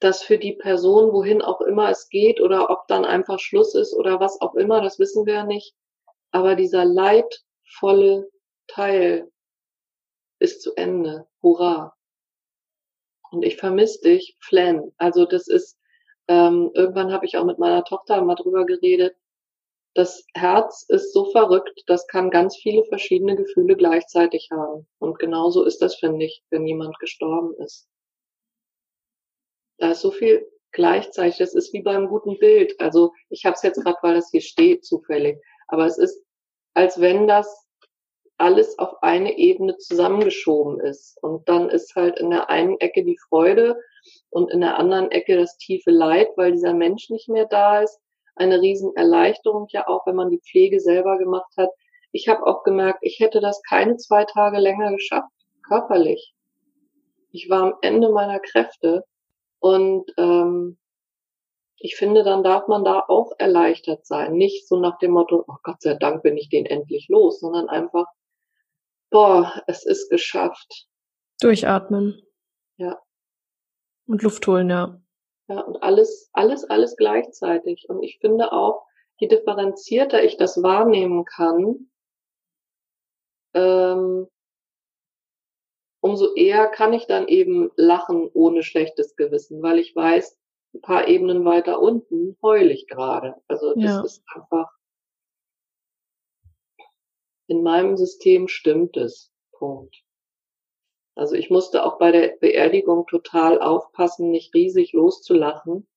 dass für die Person, wohin auch immer es geht, oder ob dann einfach Schluss ist oder was auch immer, das wissen wir ja nicht. Aber dieser leidvolle Teil ist zu Ende. Hurra. Und ich vermisse dich, Flan. Also das ist, ähm, irgendwann habe ich auch mit meiner Tochter mal drüber geredet, das Herz ist so verrückt, das kann ganz viele verschiedene Gefühle gleichzeitig haben. Und genauso ist das, finde ich, wenn jemand gestorben ist. Da ist so viel gleichzeitig. Das ist wie beim guten Bild. Also ich habe es jetzt gerade, weil das hier steht, zufällig. Aber es ist, als wenn das alles auf eine Ebene zusammengeschoben ist. Und dann ist halt in der einen Ecke die Freude und in der anderen Ecke das tiefe Leid, weil dieser Mensch nicht mehr da ist. Eine Riesenerleichterung ja auch, wenn man die Pflege selber gemacht hat. Ich habe auch gemerkt, ich hätte das keine zwei Tage länger geschafft, körperlich. Ich war am Ende meiner Kräfte und ähm, ich finde, dann darf man da auch erleichtert sein. Nicht so nach dem Motto, oh Gott sei Dank bin ich den endlich los, sondern einfach, boah, es ist geschafft. Durchatmen. Ja. Und Luft holen, ja. Ja, und alles, alles, alles gleichzeitig. Und ich finde auch, je differenzierter ich das wahrnehmen kann, ähm, umso eher kann ich dann eben lachen ohne schlechtes Gewissen, weil ich weiß, ein paar Ebenen weiter unten heul ich gerade. Also das ja. ist einfach in meinem System stimmt es. Punkt. Also ich musste auch bei der Beerdigung total aufpassen, nicht riesig loszulachen,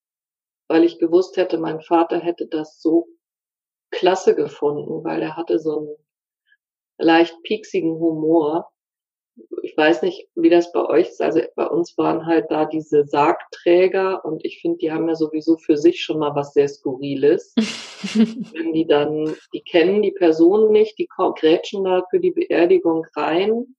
weil ich gewusst hätte, mein Vater hätte das so klasse gefunden, weil er hatte so einen leicht pieksigen Humor ich weiß nicht, wie das bei euch ist. Also bei uns waren halt da diese Sargträger und ich finde, die haben ja sowieso für sich schon mal was sehr Skurriles. Wenn die dann, die kennen die Person nicht, die grätschen da für die Beerdigung rein,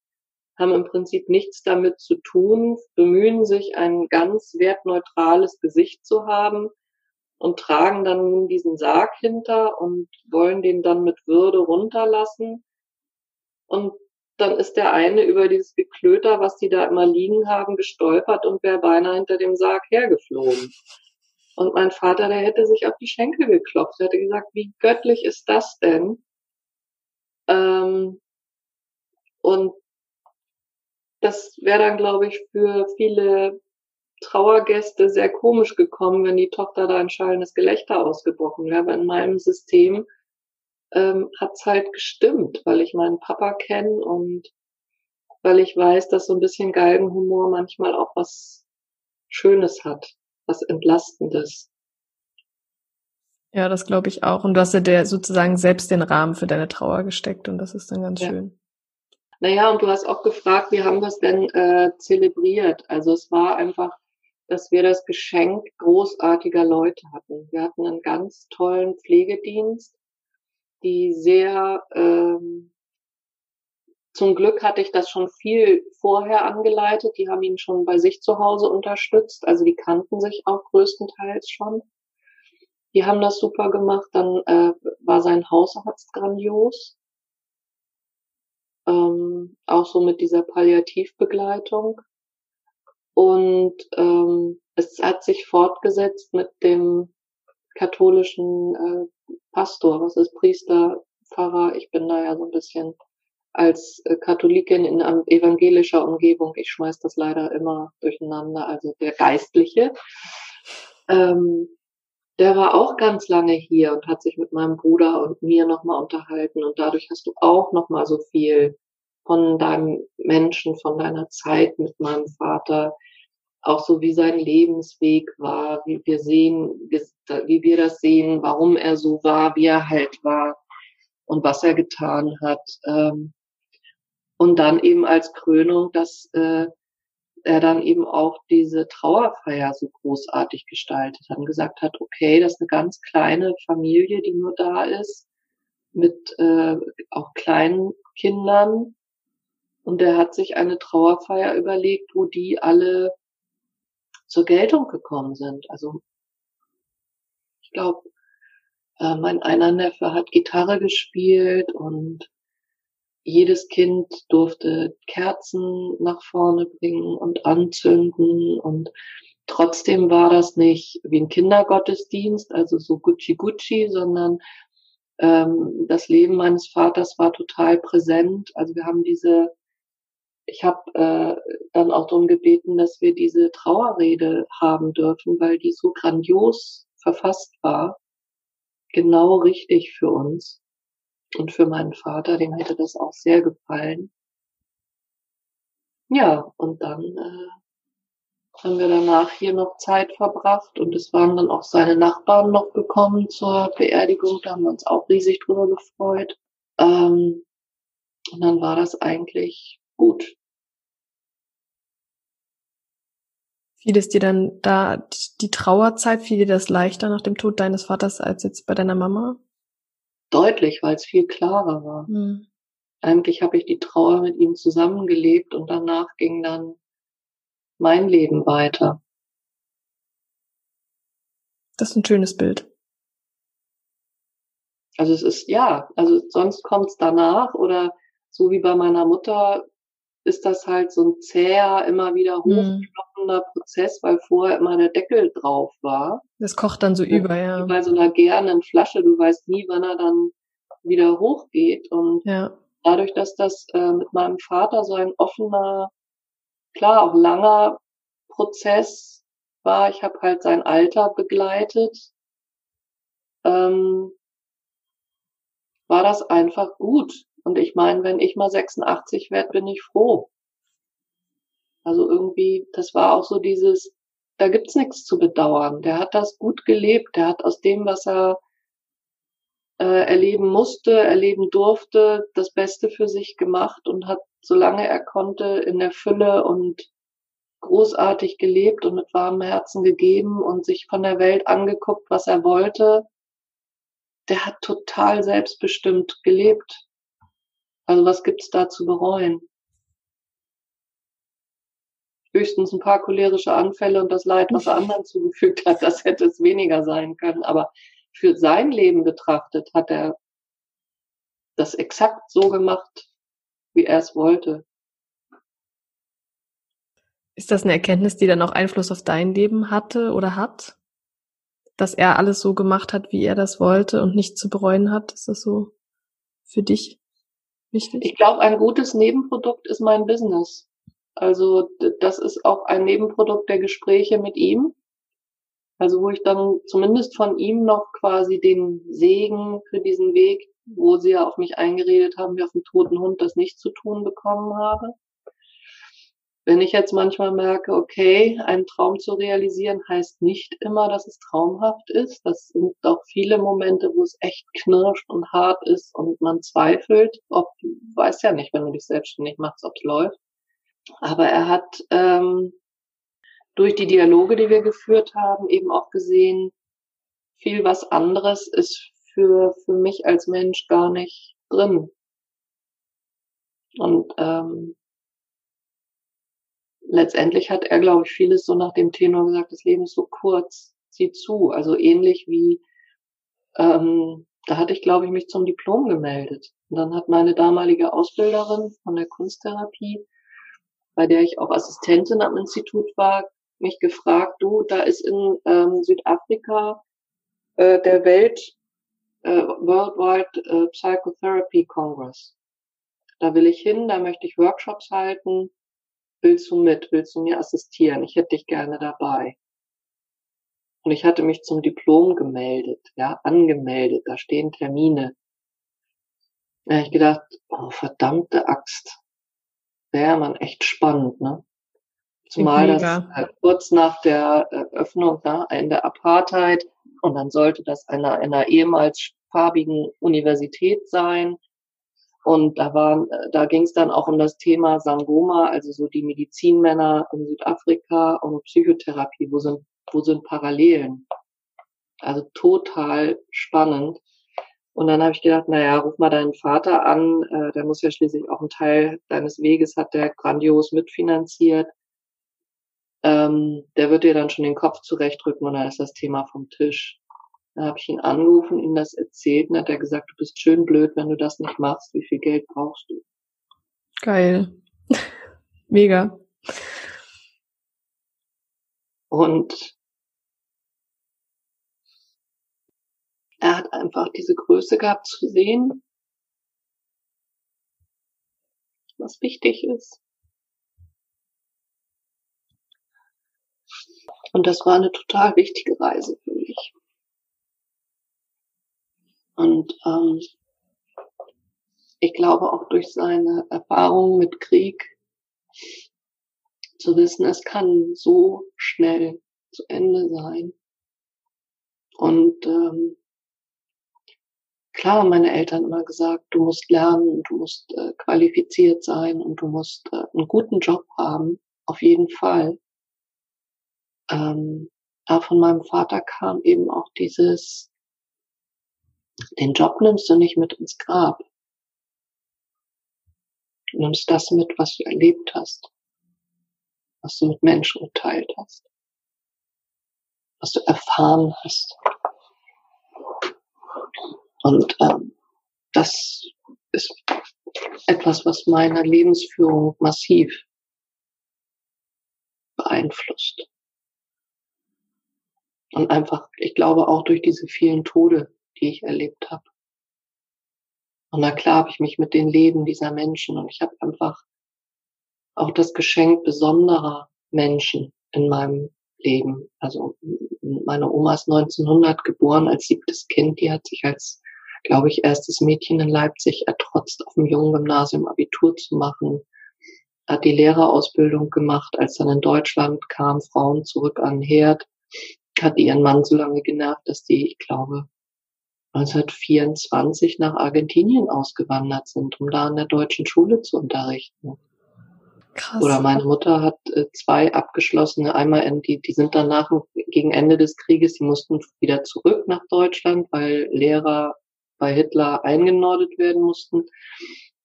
haben im Prinzip nichts damit zu tun, bemühen sich ein ganz wertneutrales Gesicht zu haben und tragen dann nun diesen Sarg hinter und wollen den dann mit Würde runterlassen. Und dann ist der eine über dieses Geklöter, was die da immer liegen haben, gestolpert und wäre beinahe hinter dem Sarg hergeflogen. Und mein Vater, der hätte sich auf die Schenkel geklopft. Er hätte gesagt, wie göttlich ist das denn? Ähm, und das wäre dann, glaube ich, für viele Trauergäste sehr komisch gekommen, wenn die Tochter da ein schallendes Gelächter ausgebrochen wäre. Aber in meinem System ähm, hat's halt gestimmt, weil ich meinen Papa kenne und weil ich weiß, dass so ein bisschen Galgenhumor manchmal auch was Schönes hat, was Entlastendes. Ja, das glaube ich auch. Und du hast ja der sozusagen selbst den Rahmen für deine Trauer gesteckt und das ist dann ganz ja. schön. Naja, und du hast auch gefragt, wie haben wir es denn äh, zelebriert? Also es war einfach, dass wir das Geschenk großartiger Leute hatten. Wir hatten einen ganz tollen Pflegedienst die sehr, ähm, zum Glück hatte ich das schon viel vorher angeleitet. Die haben ihn schon bei sich zu Hause unterstützt. Also die kannten sich auch größtenteils schon. Die haben das super gemacht. Dann äh, war sein Hausarzt grandios. Ähm, auch so mit dieser Palliativbegleitung. Und ähm, es hat sich fortgesetzt mit dem katholischen äh, Pastor, was ist Priester, Pfarrer, ich bin da ja so ein bisschen als äh, Katholikin in evangelischer Umgebung, ich schmeiß das leider immer durcheinander, also der Geistliche, ähm, der war auch ganz lange hier und hat sich mit meinem Bruder und mir nochmal unterhalten. Und dadurch hast du auch nochmal so viel von deinem Menschen, von deiner Zeit mit meinem Vater. Auch so wie sein Lebensweg war, wie wir sehen, wie wir das sehen, warum er so war, wie er halt war und was er getan hat. Ähm, und dann eben als Krönung, dass äh, er dann eben auch diese Trauerfeier so großartig gestaltet hat und gesagt hat, okay, das ist eine ganz kleine Familie, die nur da ist, mit äh, auch kleinen Kindern. Und er hat sich eine Trauerfeier überlegt, wo die alle zur Geltung gekommen sind. Also glaube, äh, mein einer Neffe hat Gitarre gespielt und jedes Kind durfte Kerzen nach vorne bringen und anzünden und trotzdem war das nicht wie ein Kindergottesdienst, also so Gucci Gucci, sondern ähm, das Leben meines Vaters war total präsent. Also wir haben diese ich habe äh, dann auch darum gebeten, dass wir diese Trauerrede haben dürfen, weil die so grandios verfasst war. Genau richtig für uns. Und für meinen Vater, dem hätte das auch sehr gefallen. Ja, und dann äh, haben wir danach hier noch Zeit verbracht und es waren dann auch seine Nachbarn noch gekommen zur Beerdigung. Da haben wir uns auch riesig drüber gefreut. Ähm, und dann war das eigentlich gut. Fiel es dir dann da die Trauerzeit, fiel dir das leichter nach dem Tod deines Vaters als jetzt bei deiner Mama? Deutlich, weil es viel klarer war. Hm. Eigentlich habe ich die Trauer mit ihm zusammengelebt und danach ging dann mein Leben weiter. Das ist ein schönes Bild. Also es ist ja, also sonst kommt es danach oder so wie bei meiner Mutter ist das halt so ein zäher, immer wieder mhm. hochkloppender mm. Prozess, weil vorher immer der Deckel drauf war. Das kocht dann so ja, über, ja. Wie bei so einer gernen Flasche, du weißt nie, wann er dann wieder hochgeht. Und ja. dadurch, dass das äh, mit meinem Vater so ein offener, klar auch langer Prozess war, ich habe halt sein Alter begleitet, ähm, war das einfach gut. Und ich meine, wenn ich mal 86 werde, bin ich froh. Also irgendwie, das war auch so dieses, da gibt's nichts zu bedauern. Der hat das gut gelebt. Der hat aus dem, was er äh, erleben musste, erleben durfte, das Beste für sich gemacht und hat, solange er konnte, in der Fülle und großartig gelebt und mit warmem Herzen gegeben und sich von der Welt angeguckt, was er wollte. Der hat total selbstbestimmt gelebt. Also was gibt's da zu bereuen? Höchstens ein paar cholerische Anfälle und das Leid, was er anderen zugefügt hat, das hätte es weniger sein können. Aber für sein Leben betrachtet hat er das exakt so gemacht, wie er es wollte. Ist das eine Erkenntnis, die dann auch Einfluss auf dein Leben hatte oder hat? Dass er alles so gemacht hat, wie er das wollte und nicht zu bereuen hat? Ist das so für dich wichtig? Ich glaube, ein gutes Nebenprodukt ist mein Business. Also das ist auch ein Nebenprodukt der Gespräche mit ihm. Also wo ich dann zumindest von ihm noch quasi den Segen für diesen Weg, wo sie ja auf mich eingeredet haben, wie auf einen toten Hund das nicht zu tun bekommen habe. Wenn ich jetzt manchmal merke, okay, einen Traum zu realisieren heißt nicht immer, dass es traumhaft ist. Das sind auch viele Momente, wo es echt knirscht und hart ist und man zweifelt, ob, du weißt ja nicht, wenn du dich selbstständig machst, ob es läuft. Aber er hat ähm, durch die Dialoge, die wir geführt haben, eben auch gesehen, viel was anderes ist für, für mich als Mensch gar nicht drin. Und ähm, letztendlich hat er, glaube ich, vieles so nach dem Tenor gesagt, das Leben ist so kurz, sieh zu. Also ähnlich wie, ähm, da hatte ich, glaube ich, mich zum Diplom gemeldet. Und dann hat meine damalige Ausbilderin von der Kunsttherapie, bei der ich auch Assistentin am Institut war, mich gefragt, du, da ist in ähm, Südafrika äh, der Welt äh, Worldwide äh, Psychotherapy Congress. Da will ich hin, da möchte ich Workshops halten. Willst du mit? Willst du mir assistieren? Ich hätte dich gerne dabei. Und ich hatte mich zum Diplom gemeldet, ja, angemeldet. Da stehen Termine. Da habe ich gedacht, oh, verdammte Axt. Wäre man echt spannend, ne? Zumal das äh, kurz nach der Öffnung da, in der Apartheid und dann sollte das einer, einer ehemals farbigen Universität sein. Und da waren, äh, da ging es dann auch um das Thema Sangoma, also so die Medizinmänner in Südafrika und Psychotherapie, wo sind, wo sind Parallelen? Also total spannend. Und dann habe ich gedacht, naja, ruf mal deinen Vater an, äh, der muss ja schließlich auch einen Teil deines Weges, hat der grandios mitfinanziert ähm, der wird dir dann schon den Kopf zurechtrücken und dann ist das Thema vom Tisch. Dann habe ich ihn angerufen, ihm das erzählt und hat er gesagt, du bist schön blöd, wenn du das nicht machst. Wie viel Geld brauchst du? Geil. Mega. Und er hat einfach diese Größe gehabt zu sehen, was wichtig ist. Und das war eine total wichtige Reise für mich. Und ähm, ich glaube auch durch seine Erfahrungen mit Krieg zu wissen, es kann so schnell zu Ende sein. Und ähm, klar haben meine Eltern immer gesagt, du musst lernen, du musst äh, qualifiziert sein und du musst äh, einen guten Job haben, auf jeden Fall. Ähm, aber von meinem Vater kam eben auch dieses, den Job nimmst du nicht mit ins Grab. Du nimmst das mit, was du erlebt hast, was du mit Menschen geteilt hast, was du erfahren hast. Und ähm, das ist etwas, was meine Lebensführung massiv beeinflusst. Und einfach, ich glaube auch durch diese vielen Tode, die ich erlebt habe. Und na klar habe ich mich mit den Leben dieser Menschen und ich habe einfach auch das Geschenk besonderer Menschen in meinem Leben. Also meine Oma ist 1900 geboren als siebtes Kind. Die hat sich als, glaube ich, erstes Mädchen in Leipzig ertrotzt, auf dem jungen Gymnasium Abitur zu machen. Hat die Lehrerausbildung gemacht, als dann in Deutschland kam, Frauen zurück an den Herd. Hat ihren Mann so lange genervt, dass die, ich glaube, 1924 nach Argentinien ausgewandert sind, um da an der deutschen Schule zu unterrichten. Krass. Oder meine Mutter hat äh, zwei abgeschlossene, einmal in die, die sind danach gegen Ende des Krieges, die mussten wieder zurück nach Deutschland, weil Lehrer bei Hitler eingenordet werden mussten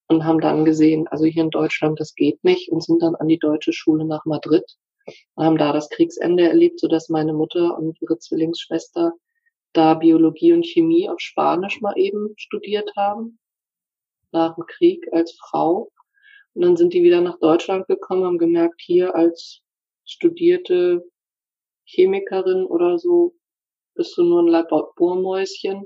und haben dann gesehen, also hier in Deutschland, das geht nicht und sind dann an die deutsche Schule nach Madrid und haben da das Kriegsende erlebt, so dass meine Mutter und ihre Zwillingsschwester da Biologie und Chemie auf Spanisch mal eben studiert haben, nach dem Krieg als Frau. Und dann sind die wieder nach Deutschland gekommen, haben gemerkt, hier als studierte Chemikerin oder so bist du nur ein Labormäuschen.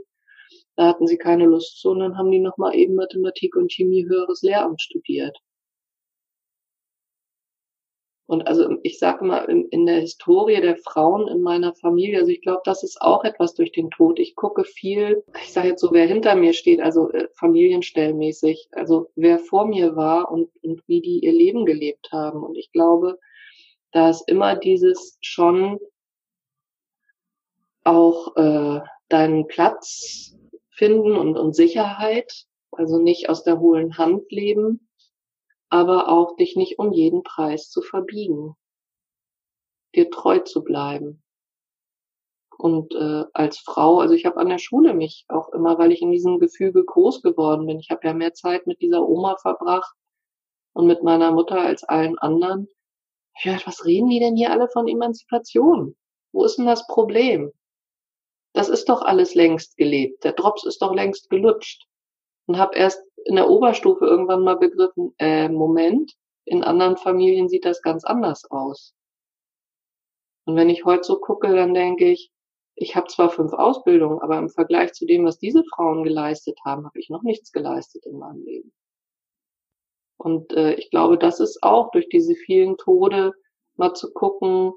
Da hatten sie keine Lust zu und dann haben die nochmal eben Mathematik und Chemie höheres Lehramt studiert. Und also ich sage mal, in, in, der Historie der Frauen in meiner Familie, also ich glaube, das ist auch etwas durch den Tod. Ich gucke viel, ich sage jetzt so, wer hinter mir steht, also äh, familienstellmäßig, also wer vor mir war und, und wie die ihr Leben gelebt haben. Und ich glaube, da ist immer dieses schon auch äh, deinen Platz finden und, und Sicherheit, also nicht aus der hohlen Hand leben aber auch dich nicht um jeden Preis zu verbiegen, dir treu zu bleiben. Und äh, als Frau, also ich habe an der Schule mich auch immer, weil ich in diesem Gefüge groß geworden bin. Ich habe ja mehr Zeit mit dieser Oma verbracht und mit meiner Mutter als allen anderen. Ich dachte, was reden die denn hier alle von Emanzipation? Wo ist denn das Problem? Das ist doch alles längst gelebt. Der Drops ist doch längst gelutscht. Und habe erst in der Oberstufe irgendwann mal begriffen, äh, Moment, in anderen Familien sieht das ganz anders aus. Und wenn ich heute so gucke, dann denke ich, ich habe zwar fünf Ausbildungen, aber im Vergleich zu dem, was diese Frauen geleistet haben, habe ich noch nichts geleistet in meinem Leben. Und äh, ich glaube, das ist auch durch diese vielen Tode mal zu gucken,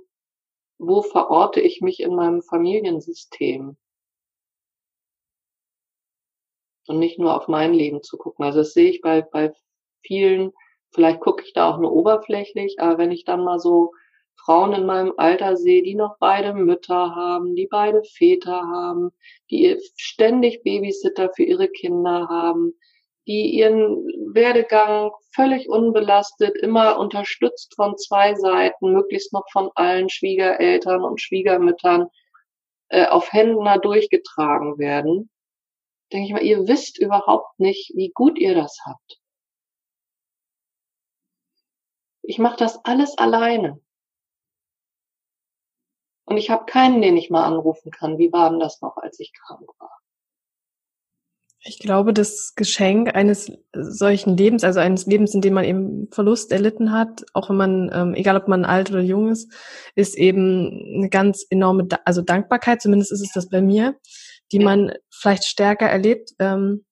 wo verorte ich mich in meinem Familiensystem? Und nicht nur auf mein Leben zu gucken. Also das sehe ich bei, bei vielen, vielleicht gucke ich da auch nur oberflächlich, aber wenn ich dann mal so Frauen in meinem Alter sehe, die noch beide Mütter haben, die beide Väter haben, die ständig Babysitter für ihre Kinder haben, die ihren Werdegang völlig unbelastet, immer unterstützt von zwei Seiten, möglichst noch von allen Schwiegereltern und Schwiegermüttern äh, auf Händen durchgetragen werden denke ich mal, ihr wisst überhaupt nicht, wie gut ihr das habt. Ich mache das alles alleine. Und ich habe keinen, den ich mal anrufen kann. Wie war denn das noch, als ich krank war? Ich glaube, das Geschenk eines solchen Lebens, also eines Lebens, in dem man eben Verlust erlitten hat, auch wenn man, ähm, egal ob man alt oder jung ist, ist eben eine ganz enorme, also Dankbarkeit, zumindest ist es das bei mir, die man vielleicht stärker erlebt, ähm,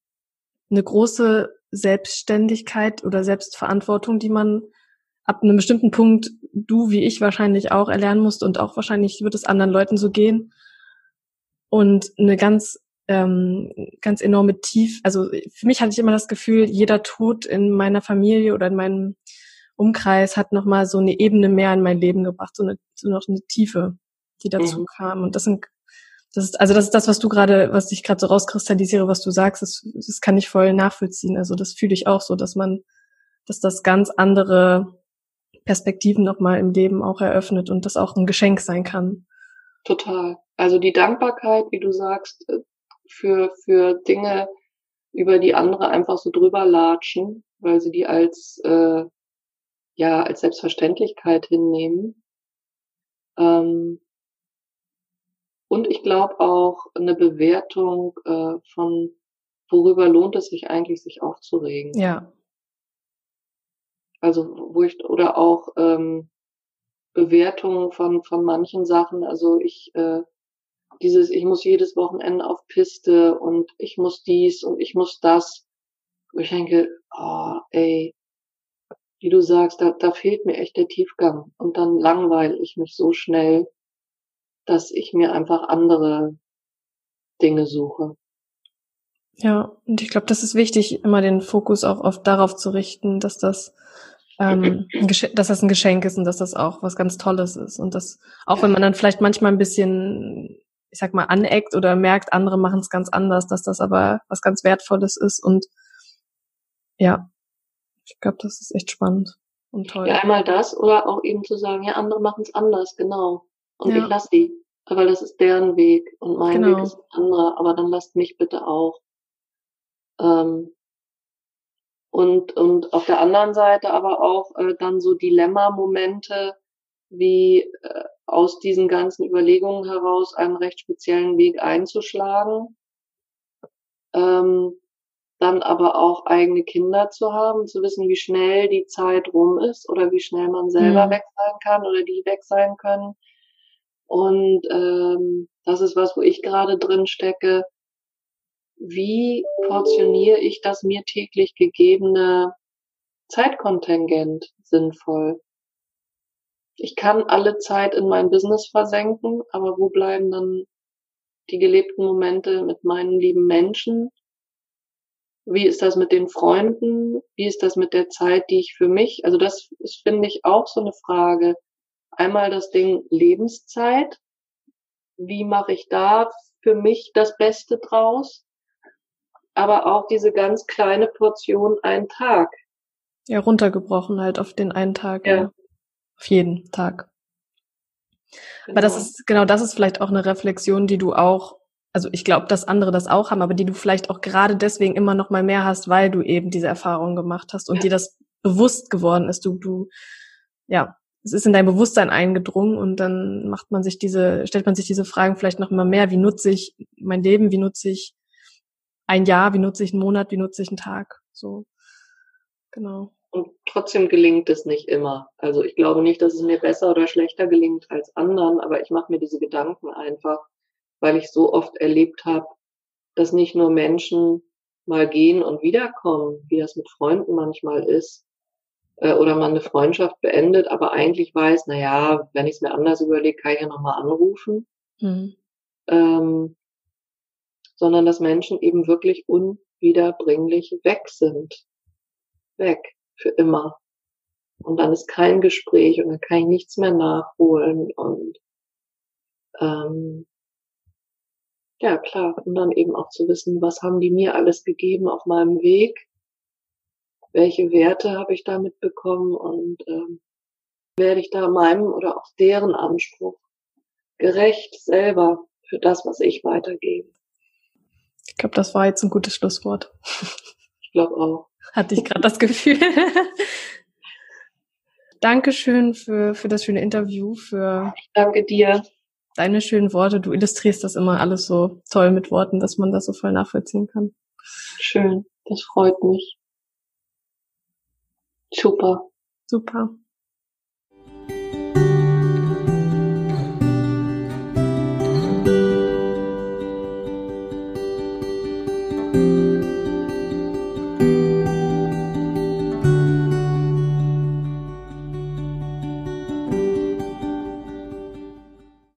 eine große Selbstständigkeit oder Selbstverantwortung, die man ab einem bestimmten Punkt, du wie ich wahrscheinlich auch erlernen musst und auch wahrscheinlich wird es anderen Leuten so gehen. Und eine ganz, ähm, ganz enorme Tief, also für mich hatte ich immer das Gefühl, jeder Tod in meiner Familie oder in meinem Umkreis hat nochmal so eine Ebene mehr in mein Leben gebracht, so eine, so noch eine Tiefe, die dazu mhm. kam. Und das sind, das ist, also das ist das, was du gerade, was ich gerade so rauskristallisiere, was du sagst, das, das kann ich voll nachvollziehen. Also das fühle ich auch so, dass man, dass das ganz andere Perspektiven nochmal im Leben auch eröffnet und das auch ein Geschenk sein kann. Total. Also die Dankbarkeit, wie du sagst, äh, für, für Dinge, über die andere einfach so drüber latschen, weil sie die als, äh, ja, als Selbstverständlichkeit hinnehmen. Ähm, und ich glaube auch eine Bewertung äh, von, worüber lohnt es sich eigentlich, sich aufzuregen. Ja. Also wo ich, oder auch ähm, Bewertungen von, von manchen Sachen. Also ich, äh, dieses, ich muss jedes Wochenende auf Piste und ich muss dies und ich muss das. Wo ich denke, oh, ey, wie du sagst, da, da fehlt mir echt der Tiefgang. Und dann langweile ich mich so schnell, dass ich mir einfach andere Dinge suche. Ja, und ich glaube, das ist wichtig, immer den Fokus auch oft darauf zu richten, dass das ähm, dass das ein Geschenk ist und dass das auch was ganz Tolles ist. Und das, auch wenn man dann vielleicht manchmal ein bisschen, ich sag mal, aneckt oder merkt, andere machen es ganz anders, dass das aber was ganz Wertvolles ist. Und ja, ich glaube, das ist echt spannend und toll. Ja, einmal das oder auch eben zu sagen, ja, andere machen es anders, genau. Und ja. ich lasse die. Weil das ist deren Weg und mein genau. Weg ist ein anderer, aber dann lasst mich bitte auch. Ähm, und, und auf der anderen Seite aber auch äh, dann so Dilemma-Momente, wie äh, aus diesen ganzen Überlegungen heraus einen recht speziellen Weg einzuschlagen. Ähm, dann aber auch eigene Kinder zu haben, zu wissen, wie schnell die Zeit rum ist oder wie schnell man selber mhm. weg sein kann oder die weg sein können. Und ähm, das ist was, wo ich gerade drin stecke, wie portioniere ich das mir täglich gegebene Zeitkontingent sinnvoll? Ich kann alle Zeit in mein Business versenken, aber wo bleiben dann die gelebten Momente mit meinen lieben Menschen? Wie ist das mit den Freunden? Wie ist das mit der Zeit, die ich für mich, also das ist, finde ich, auch so eine Frage. Einmal das Ding Lebenszeit. Wie mache ich da für mich das Beste draus? aber auch diese ganz kleine Portion einen Tag. Ja, runtergebrochen halt auf den einen Tag. Ja. ja. Auf jeden Tag. Genau. Aber das genau. ist, genau das ist vielleicht auch eine Reflexion, die du auch, also ich glaube, dass andere das auch haben, aber die du vielleicht auch gerade deswegen immer noch mal mehr hast, weil du eben diese Erfahrung gemacht hast und ja. dir das bewusst geworden ist. Du, du, ja, es ist in dein Bewusstsein eingedrungen und dann macht man sich diese, stellt man sich diese Fragen vielleicht noch mal mehr. Wie nutze ich mein Leben? Wie nutze ich ein Jahr, wie nutze ich einen Monat, wie nutze ich einen Tag. So, genau. Und trotzdem gelingt es nicht immer. Also ich glaube nicht, dass es mir besser oder schlechter gelingt als anderen, aber ich mache mir diese Gedanken einfach, weil ich so oft erlebt habe, dass nicht nur Menschen mal gehen und wiederkommen, wie das mit Freunden manchmal ist, äh, oder man eine Freundschaft beendet, aber eigentlich weiß, na ja, wenn ich es mir anders überlege, kann ich ja nochmal anrufen. Mhm. Ähm, sondern dass Menschen eben wirklich unwiederbringlich weg sind. Weg. Für immer. Und dann ist kein Gespräch und dann kann ich nichts mehr nachholen und ähm, ja klar, und dann eben auch zu wissen, was haben die mir alles gegeben auf meinem Weg, welche Werte habe ich damit bekommen und ähm, werde ich da meinem oder auch deren Anspruch gerecht selber für das, was ich weitergebe. Ich glaube, das war jetzt ein gutes Schlusswort. Ich glaube auch. Hatte ich gerade das Gefühl. Dankeschön für, für das schöne Interview, für. Ich danke dir. Deine schönen Worte. Du illustrierst das immer alles so toll mit Worten, dass man das so voll nachvollziehen kann. Schön. Das freut mich. Super. Super.